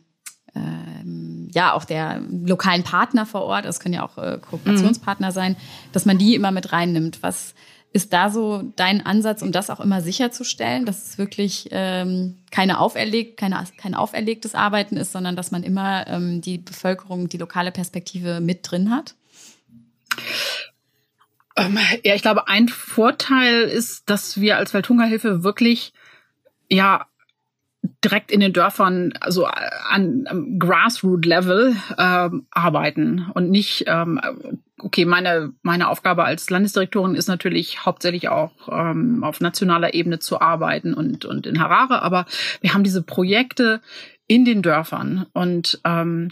ähm, ja auch der lokalen Partner vor Ort, das können ja auch äh, Kooperationspartner mhm. sein, dass man die immer mit reinnimmt. Was ist da so dein Ansatz, um das auch immer sicherzustellen, dass es wirklich ähm, keine auferlegt, keine, kein auferlegtes Arbeiten ist, sondern dass man immer ähm, die Bevölkerung, die lokale Perspektive mit drin hat? Ähm, ja, ich glaube, ein Vorteil ist, dass wir als Welthungerhilfe wirklich ja direkt in den Dörfern, also an, am Grassroot-Level ähm, arbeiten und nicht, ähm, okay, meine, meine Aufgabe als Landesdirektorin ist natürlich hauptsächlich auch ähm, auf nationaler Ebene zu arbeiten und, und in Harare, aber wir haben diese Projekte in den Dörfern und ähm,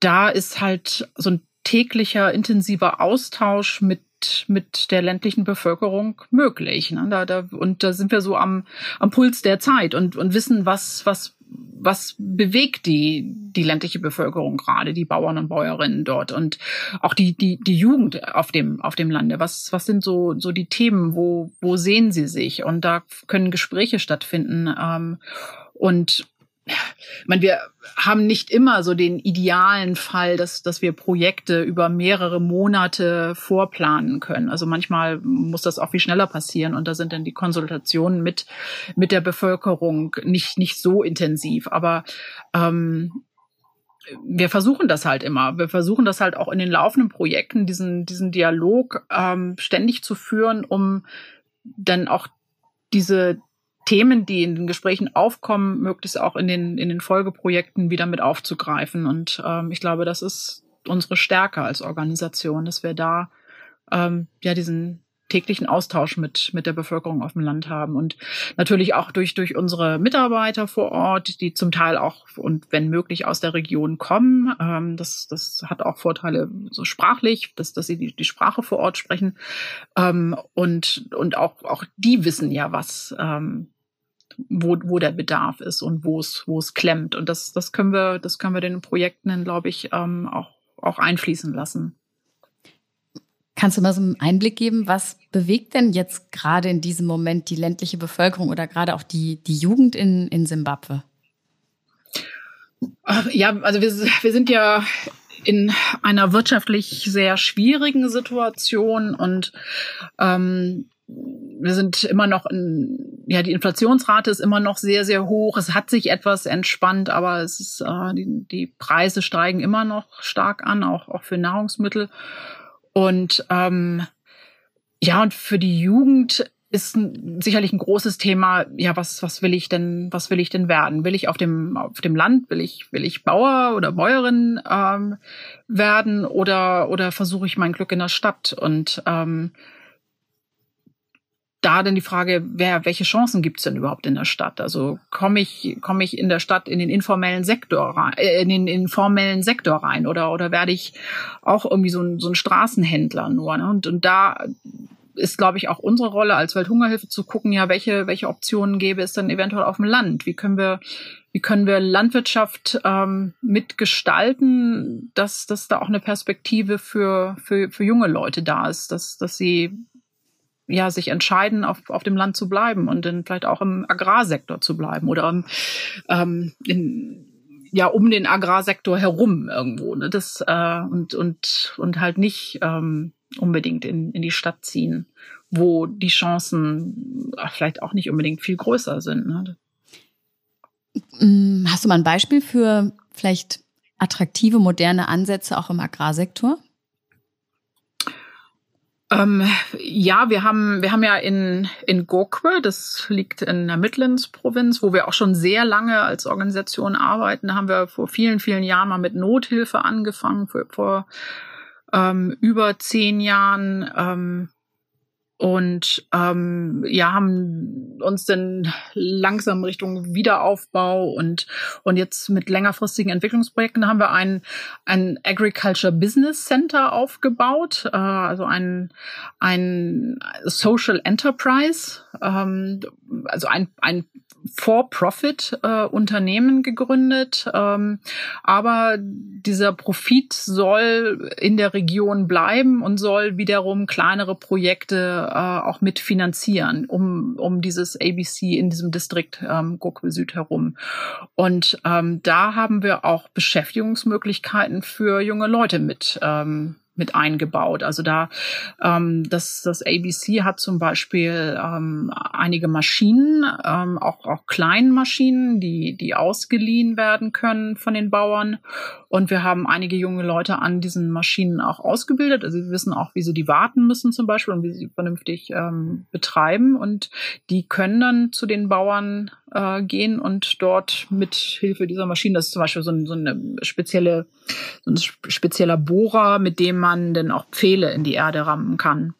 da ist halt so ein täglicher intensiver Austausch mit mit der ländlichen Bevölkerung möglich. Ne? Da, da, und da sind wir so am, am Puls der Zeit und, und wissen, was, was, was bewegt die, die ländliche Bevölkerung gerade, die Bauern und Bäuerinnen dort und auch die, die, die Jugend auf dem, auf dem Lande. Was, was sind so, so die Themen? Wo, wo sehen sie sich? Und da können Gespräche stattfinden. Ähm, und ich meine, wir haben nicht immer so den idealen Fall, dass, dass wir Projekte über mehrere Monate vorplanen können. Also manchmal muss das auch viel schneller passieren und da sind dann die Konsultationen mit, mit der Bevölkerung nicht, nicht so intensiv. Aber ähm, wir versuchen das halt immer. Wir versuchen das halt auch in den laufenden Projekten, diesen, diesen Dialog ähm, ständig zu führen, um dann auch diese Themen, die in den Gesprächen aufkommen, möglichst auch in den, in den Folgeprojekten wieder mit aufzugreifen. Und ähm, ich glaube, das ist unsere Stärke als Organisation, dass wir da ähm, ja diesen täglichen Austausch mit, mit der Bevölkerung auf dem Land haben und natürlich auch durch, durch unsere Mitarbeiter vor Ort, die zum Teil auch und wenn möglich aus der Region kommen. Ähm, das, das hat auch Vorteile so sprachlich, dass, dass sie die, die Sprache vor Ort sprechen. Ähm, und, und auch, auch die wissen ja, was, ähm, wo, wo der Bedarf ist und wo es, wo es klemmt. Und das, das können wir, das können wir den Projekten, glaube ich, ähm, auch, auch einfließen lassen. Kannst du mal so einen Einblick geben, was bewegt denn jetzt gerade in diesem Moment die ländliche Bevölkerung oder gerade auch die, die Jugend in, in Simbabwe? Ja, also wir, wir sind ja in einer wirtschaftlich sehr schwierigen Situation und ähm, wir sind immer noch in, ja, die Inflationsrate ist immer noch sehr, sehr hoch. Es hat sich etwas entspannt, aber es ist, äh, die, die Preise steigen immer noch stark an, auch, auch für Nahrungsmittel. Und ähm, ja, und für die Jugend ist ein, sicherlich ein großes Thema. Ja, was was will ich denn was will ich denn werden? Will ich auf dem auf dem Land will ich will ich Bauer oder Bäuerin ähm, werden oder oder versuche ich mein Glück in der Stadt? Und ähm, da dann die Frage, wer, welche Chancen gibt's denn überhaupt in der Stadt? Also komme ich, komme ich in der Stadt in den informellen Sektor rein, äh, in den informellen Sektor rein oder, oder werde ich auch irgendwie so ein, so ein Straßenhändler nur? Ne? Und, und da ist, glaube ich, auch unsere Rolle als Welthungerhilfe zu gucken, ja, welche, welche Optionen gäbe es dann eventuell auf dem Land? Wie können wir, wie können wir Landwirtschaft ähm, mitgestalten, dass, dass da auch eine Perspektive für, für, für junge Leute da ist, dass, dass sie ja, sich entscheiden, auf, auf dem Land zu bleiben und dann vielleicht auch im Agrarsektor zu bleiben oder ähm, in, ja um den Agrarsektor herum irgendwo. Ne? Das äh, und und und halt nicht ähm, unbedingt in, in die Stadt ziehen, wo die Chancen vielleicht auch nicht unbedingt viel größer sind. Ne? Mm, hast du mal ein Beispiel für vielleicht attraktive, moderne Ansätze auch im Agrarsektor? Ähm, ja, wir haben, wir haben ja in, in Gokwe, das liegt in der Midlands-Provinz, wo wir auch schon sehr lange als Organisation arbeiten. Da haben wir vor vielen, vielen Jahren mal mit Nothilfe angefangen, vor, vor ähm, über zehn Jahren. Ähm, und ähm, ja haben uns dann langsam Richtung Wiederaufbau und und jetzt mit längerfristigen Entwicklungsprojekten haben wir ein ein Agriculture Business Center aufgebaut, äh, also ein ein Social Enterprise, ähm, also ein ein For-Profit-Unternehmen äh, gegründet. Ähm, aber dieser Profit soll in der Region bleiben und soll wiederum kleinere Projekte äh, auch mitfinanzieren, um, um dieses ABC in diesem Distrikt ähm, Gokwe Süd herum. Und ähm, da haben wir auch Beschäftigungsmöglichkeiten für junge Leute mit. Ähm, mit eingebaut. Also da ähm, das, das ABC hat zum Beispiel ähm, einige Maschinen, ähm, auch, auch kleinen Maschinen, die, die ausgeliehen werden können von den Bauern. Und wir haben einige junge Leute an diesen Maschinen auch ausgebildet. Also sie wissen auch, wie sie die warten müssen zum Beispiel und wie sie vernünftig ähm, betreiben. Und die können dann zu den Bauern äh, gehen und dort mit Hilfe dieser Maschinen, das ist zum Beispiel so, ein, so eine spezielle, so ein spezieller Bohrer, mit dem man dann auch Pfähle in die Erde rammen kann.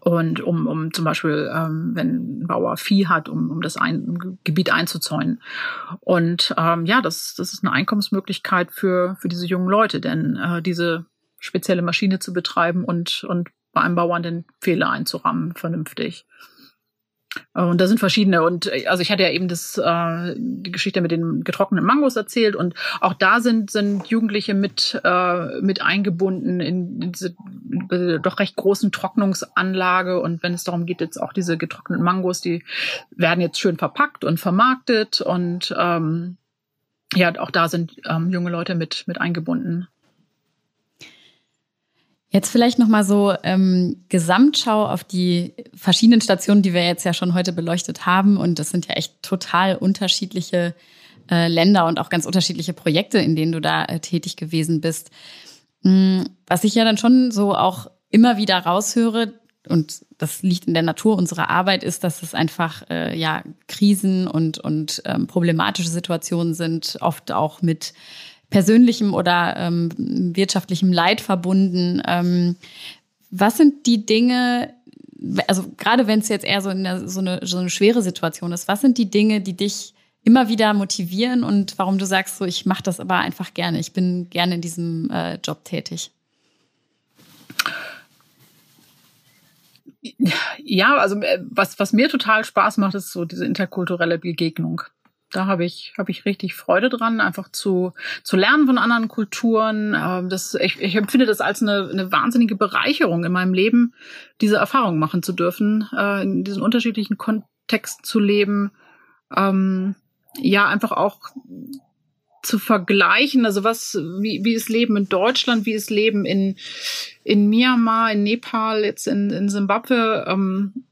Und um, um zum Beispiel, ähm, wenn ein Bauer Vieh hat, um, um das ein, Gebiet einzuzäunen. Und ähm, ja, das, das ist eine Einkommensmöglichkeit für, für diese jungen Leute, denn äh, diese spezielle Maschine zu betreiben und, und bei einem Bauern den Pfähle einzurammen, vernünftig. Und da sind verschiedene. Und äh, also ich hatte ja eben das, äh, die Geschichte mit den getrockneten Mangos erzählt. Und auch da sind, sind Jugendliche mit, äh, mit eingebunden in diese doch recht großen Trocknungsanlage. Und wenn es darum geht, jetzt auch diese getrockneten Mangos, die werden jetzt schön verpackt und vermarktet. Und ähm, ja, auch da sind ähm, junge Leute mit, mit eingebunden. Jetzt vielleicht nochmal so ähm, Gesamtschau auf die verschiedenen Stationen, die wir jetzt ja schon heute beleuchtet haben. Und das sind ja echt total unterschiedliche äh, Länder und auch ganz unterschiedliche Projekte, in denen du da äh, tätig gewesen bist. Mhm, was ich ja dann schon so auch immer wieder raushöre, und das liegt in der Natur unserer Arbeit, ist, dass es einfach äh, ja Krisen und, und ähm, problematische Situationen sind, oft auch mit persönlichem oder ähm, wirtschaftlichem Leid verbunden. Ähm, was sind die Dinge, also gerade wenn es jetzt eher so, eine, so, eine, so eine schwere Situation ist, was sind die Dinge, die dich immer wieder motivieren und warum du sagst, so ich mache das aber einfach gerne, ich bin gerne in diesem äh, Job tätig? Ja, also äh, was, was mir total Spaß macht, ist so diese interkulturelle Begegnung da habe ich, habe ich richtig Freude dran, einfach zu, zu lernen von anderen Kulturen. Ähm, das, ich, ich empfinde das als eine, eine wahnsinnige Bereicherung in meinem Leben, diese Erfahrung machen zu dürfen, äh, in diesen unterschiedlichen Kontexten zu leben. Ähm, ja, einfach auch zu vergleichen, also was, wie, wie ist Leben in Deutschland, wie ist Leben in, in Myanmar, in Nepal, jetzt in, in Zimbabwe. Ähm,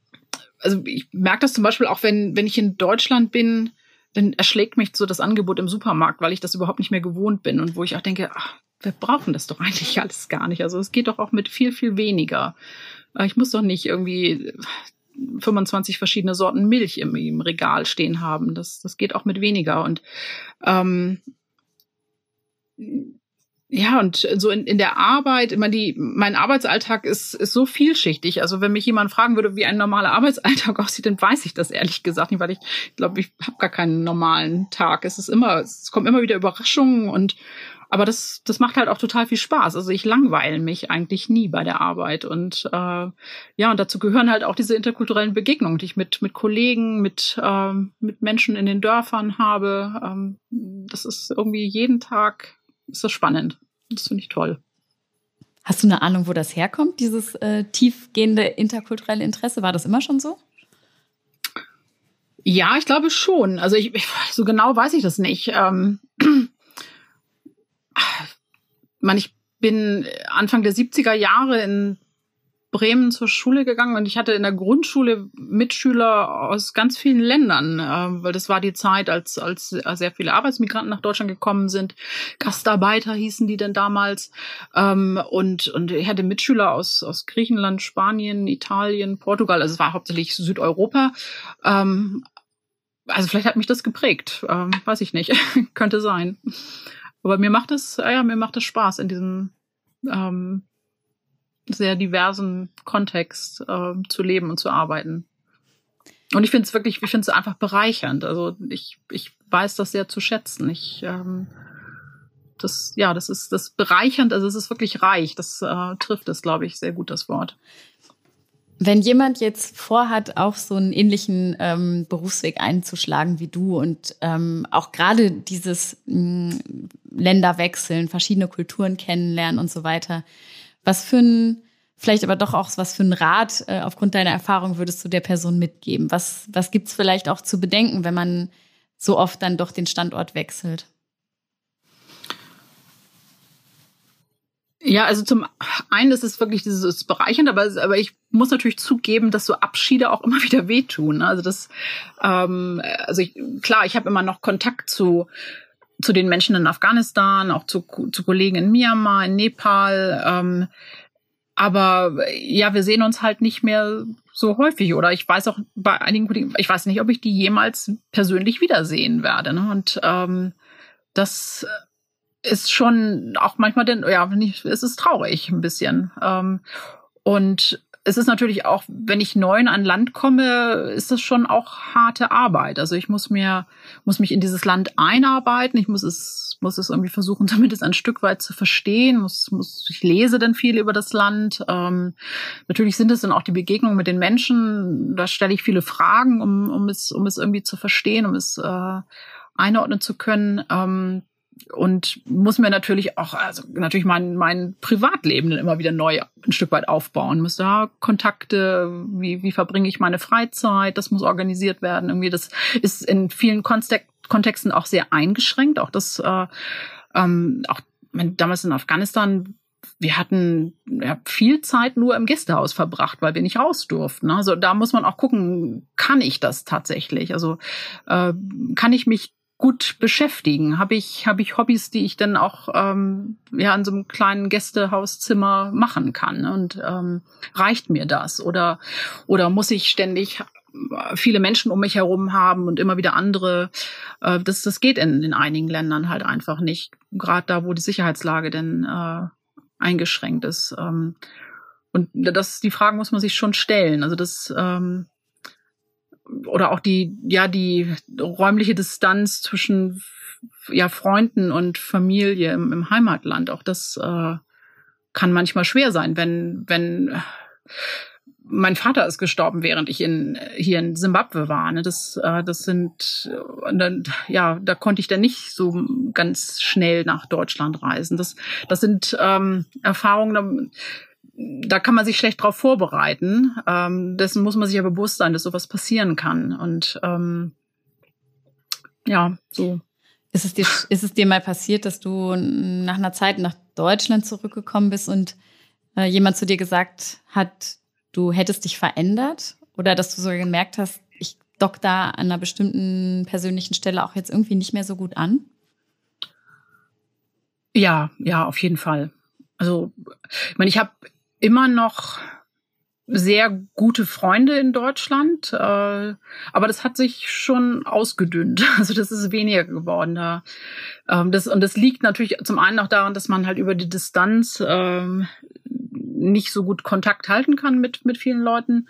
also ich merke das zum Beispiel auch, wenn, wenn ich in Deutschland bin, dann erschlägt mich so das Angebot im Supermarkt, weil ich das überhaupt nicht mehr gewohnt bin und wo ich auch denke, ach, wir brauchen das doch eigentlich alles gar nicht. Also es geht doch auch mit viel, viel weniger. Äh, ich muss doch nicht irgendwie 25 verschiedene Sorten Milch im, im Regal stehen haben. Das, das geht auch mit weniger. Und ähm, ja, und so in, in der Arbeit, immer die, mein Arbeitsalltag ist, ist so vielschichtig. Also wenn mich jemand fragen würde, wie ein normaler Arbeitsalltag aussieht, dann weiß ich das ehrlich gesagt nicht, weil ich glaube, ich habe gar keinen normalen Tag. Es ist immer, es kommen immer wieder Überraschungen und aber das, das macht halt auch total viel Spaß. Also ich langweile mich eigentlich nie bei der Arbeit. Und äh, ja, und dazu gehören halt auch diese interkulturellen Begegnungen, die ich mit, mit Kollegen, mit, äh, mit Menschen in den Dörfern habe. Ähm, das ist irgendwie jeden Tag ist das spannend. Das finde ich toll. Hast du eine Ahnung, wo das herkommt, dieses äh, tiefgehende interkulturelle Interesse? War das immer schon so? Ja, ich glaube schon. Also ich, ich so genau weiß ich das nicht. Ähm, man, ich bin Anfang der 70er Jahre in Bremen zur Schule gegangen und ich hatte in der Grundschule Mitschüler aus ganz vielen Ländern, äh, weil das war die Zeit, als, als sehr viele Arbeitsmigranten nach Deutschland gekommen sind. Gastarbeiter hießen die denn damals. Ähm, und, und ich hatte Mitschüler aus, aus Griechenland, Spanien, Italien, Portugal. Also es war hauptsächlich Südeuropa. Ähm, also vielleicht hat mich das geprägt. Ähm, weiß ich nicht. Könnte sein. Aber mir macht es, ja, mir macht es Spaß in diesem ähm, sehr diversen Kontext äh, zu leben und zu arbeiten. Und ich finde es wirklich, ich finde es einfach bereichernd. Also ich, ich weiß das sehr zu schätzen. Ich ähm, das, ja, das ist das bereichernd, also es ist wirklich reich. Das äh, trifft es, glaube ich, sehr gut, das Wort. Wenn jemand jetzt vorhat, auch so einen ähnlichen ähm, Berufsweg einzuschlagen wie du und ähm, auch gerade dieses mh, Länderwechseln, verschiedene Kulturen kennenlernen und so weiter, was für ein, vielleicht aber doch auch was für ein Rat äh, aufgrund deiner Erfahrung würdest du der Person mitgeben? Was, was gibt's vielleicht auch zu bedenken, wenn man so oft dann doch den Standort wechselt? Ja, also zum einen ist es wirklich dieses bereichernd, aber, aber ich muss natürlich zugeben, dass so Abschiede auch immer wieder wehtun. Also das, ähm, also ich, klar, ich habe immer noch Kontakt zu zu den Menschen in Afghanistan, auch zu, zu Kollegen in Myanmar, in Nepal. Ähm, aber ja, wir sehen uns halt nicht mehr so häufig. Oder ich weiß auch bei einigen Kollegen, ich weiß nicht, ob ich die jemals persönlich wiedersehen werde. Ne? Und ähm, das ist schon auch manchmal denn, ja, es ist traurig ein bisschen. Ähm, und es ist natürlich auch, wenn ich neu in ein Land komme, ist das schon auch harte Arbeit. Also ich muss mir, muss mich in dieses Land einarbeiten. Ich muss es, muss es irgendwie versuchen, zumindest ein Stück weit zu verstehen. Muss, muss, ich lese dann viel über das Land. Ähm, natürlich sind es dann auch die Begegnungen mit den Menschen. Da stelle ich viele Fragen, um, um es, um es irgendwie zu verstehen, um es äh, einordnen zu können. Ähm, und muss mir natürlich auch, also natürlich mein, mein Privatleben dann immer wieder neu ein Stück weit aufbauen. Muss da Kontakte, wie, wie verbringe ich meine Freizeit, das muss organisiert werden. Irgendwie, das ist in vielen Kontexten auch sehr eingeschränkt. Auch das, äh, ähm, auch damals in Afghanistan wir hatten ja, viel Zeit nur im Gästehaus verbracht, weil wir nicht raus durften. Also da muss man auch gucken, kann ich das tatsächlich? Also äh, kann ich mich gut beschäftigen? Habe ich, habe ich Hobbys, die ich dann auch ähm, ja in so einem kleinen Gästehauszimmer machen kann? Und ähm, reicht mir das? Oder, oder muss ich ständig viele Menschen um mich herum haben und immer wieder andere. Äh, das, das geht in, in einigen Ländern halt einfach nicht. Gerade da, wo die Sicherheitslage denn äh, eingeschränkt ist. Ähm, und das, die Fragen muss man sich schon stellen. Also das, ähm, oder auch die, ja, die räumliche Distanz zwischen ja, Freunden und Familie im, im Heimatland. Auch das äh, kann manchmal schwer sein, wenn, wenn mein Vater ist gestorben, während ich in, hier in Simbabwe war. Ne? Das, äh, das sind, dann, ja, da konnte ich dann nicht so ganz schnell nach Deutschland reisen. Das, das sind ähm, Erfahrungen, da kann man sich schlecht drauf vorbereiten. Ähm, dessen muss man sich ja bewusst sein, dass sowas passieren kann. Und ähm, ja, so. Ist es, dir, ist es dir mal passiert, dass du nach einer Zeit nach Deutschland zurückgekommen bist und äh, jemand zu dir gesagt hat, du hättest dich verändert? Oder dass du so gemerkt hast, ich dock da an einer bestimmten persönlichen Stelle auch jetzt irgendwie nicht mehr so gut an? Ja, ja, auf jeden Fall. Also, ich meine, ich habe immer noch sehr gute Freunde in Deutschland, äh, aber das hat sich schon ausgedünnt. Also das ist weniger geworden da. Ähm, das, und das liegt natürlich zum einen auch daran, dass man halt über die Distanz ähm, nicht so gut Kontakt halten kann mit, mit vielen Leuten.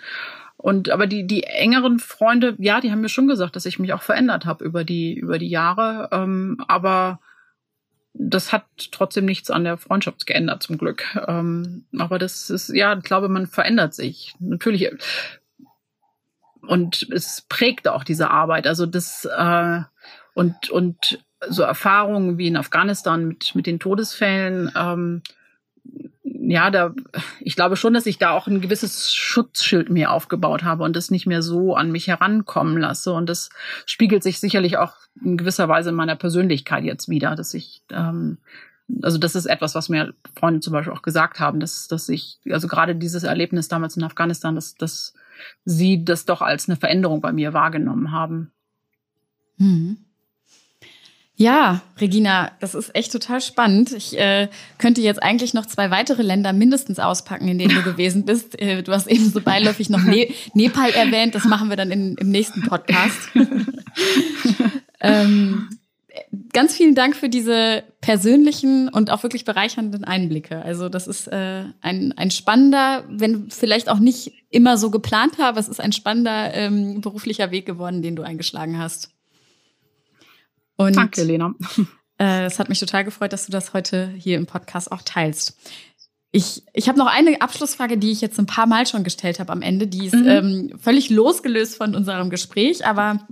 Und aber die, die engeren Freunde, ja, die haben mir schon gesagt, dass ich mich auch verändert habe über die, über die Jahre. Ähm, aber das hat trotzdem nichts an der Freundschaft geändert, zum Glück. Ähm, aber das ist, ja, ich glaube, man verändert sich. Natürlich. Und es prägt auch diese Arbeit. Also das, äh, und, und so Erfahrungen wie in Afghanistan mit, mit den Todesfällen, ähm, ja, da, ich glaube schon, dass ich da auch ein gewisses Schutzschild mir aufgebaut habe und das nicht mehr so an mich herankommen lasse. Und das spiegelt sich sicherlich auch in gewisser Weise in meiner Persönlichkeit jetzt wieder, dass ich, ähm, also das ist etwas, was mir Freunde zum Beispiel auch gesagt haben, dass, dass ich, also gerade dieses Erlebnis damals in Afghanistan, dass, dass sie das doch als eine Veränderung bei mir wahrgenommen haben. Mhm. Ja, Regina, das ist echt total spannend. Ich äh, könnte jetzt eigentlich noch zwei weitere Länder mindestens auspacken, in denen du gewesen bist. Äh, du hast eben so beiläufig noch ne Nepal erwähnt. Das machen wir dann in, im nächsten Podcast. ähm, ganz vielen Dank für diese persönlichen und auch wirklich bereichernden Einblicke. Also das ist äh, ein, ein spannender, wenn vielleicht auch nicht immer so geplant aber es ist ein spannender ähm, beruflicher Weg geworden, den du eingeschlagen hast. Und, Danke, Lena. Äh, es hat mich total gefreut, dass du das heute hier im Podcast auch teilst. Ich, ich habe noch eine Abschlussfrage, die ich jetzt ein paar Mal schon gestellt habe am Ende. Die ist mhm. ähm, völlig losgelöst von unserem Gespräch, aber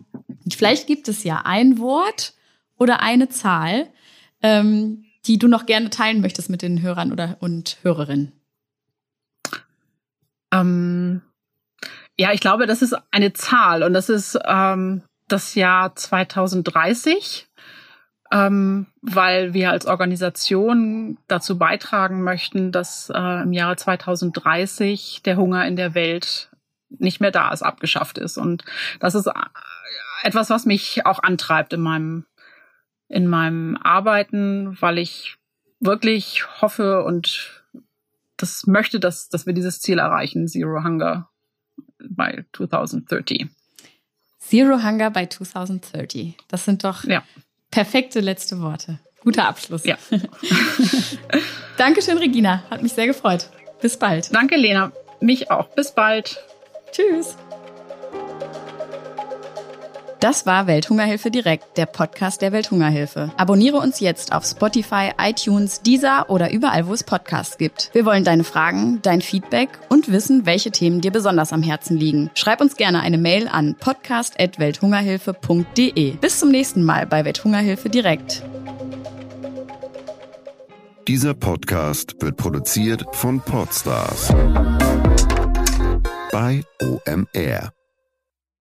vielleicht gibt es ja ein Wort oder eine Zahl, ähm, die du noch gerne teilen möchtest mit den Hörern oder und Hörerinnen. Ähm, ja, ich glaube, das ist eine Zahl und das ist ähm, das Jahr 2030. ähm, weil wir als Organisation dazu beitragen möchten, dass äh, im Jahre 2030 der Hunger in der Welt nicht mehr da ist, abgeschafft ist. Und das ist äh, etwas, was mich auch antreibt in meinem, in meinem Arbeiten, weil ich wirklich hoffe und das möchte, dass, dass wir dieses Ziel erreichen, Zero Hunger by 2030. Zero Hunger by 2030. Das sind doch ja. perfekte letzte Worte. Guter Abschluss. Ja. Dankeschön, Regina. Hat mich sehr gefreut. Bis bald. Danke, Lena. Mich auch. Bis bald. Tschüss. Das war Welthungerhilfe direkt, der Podcast der Welthungerhilfe. Abonniere uns jetzt auf Spotify, iTunes, Deezer oder überall, wo es Podcasts gibt. Wir wollen deine Fragen, dein Feedback und wissen, welche Themen dir besonders am Herzen liegen. Schreib uns gerne eine Mail an podcast.welthungerhilfe.de. Bis zum nächsten Mal bei Welthungerhilfe direkt. Dieser Podcast wird produziert von Podstars bei OMR.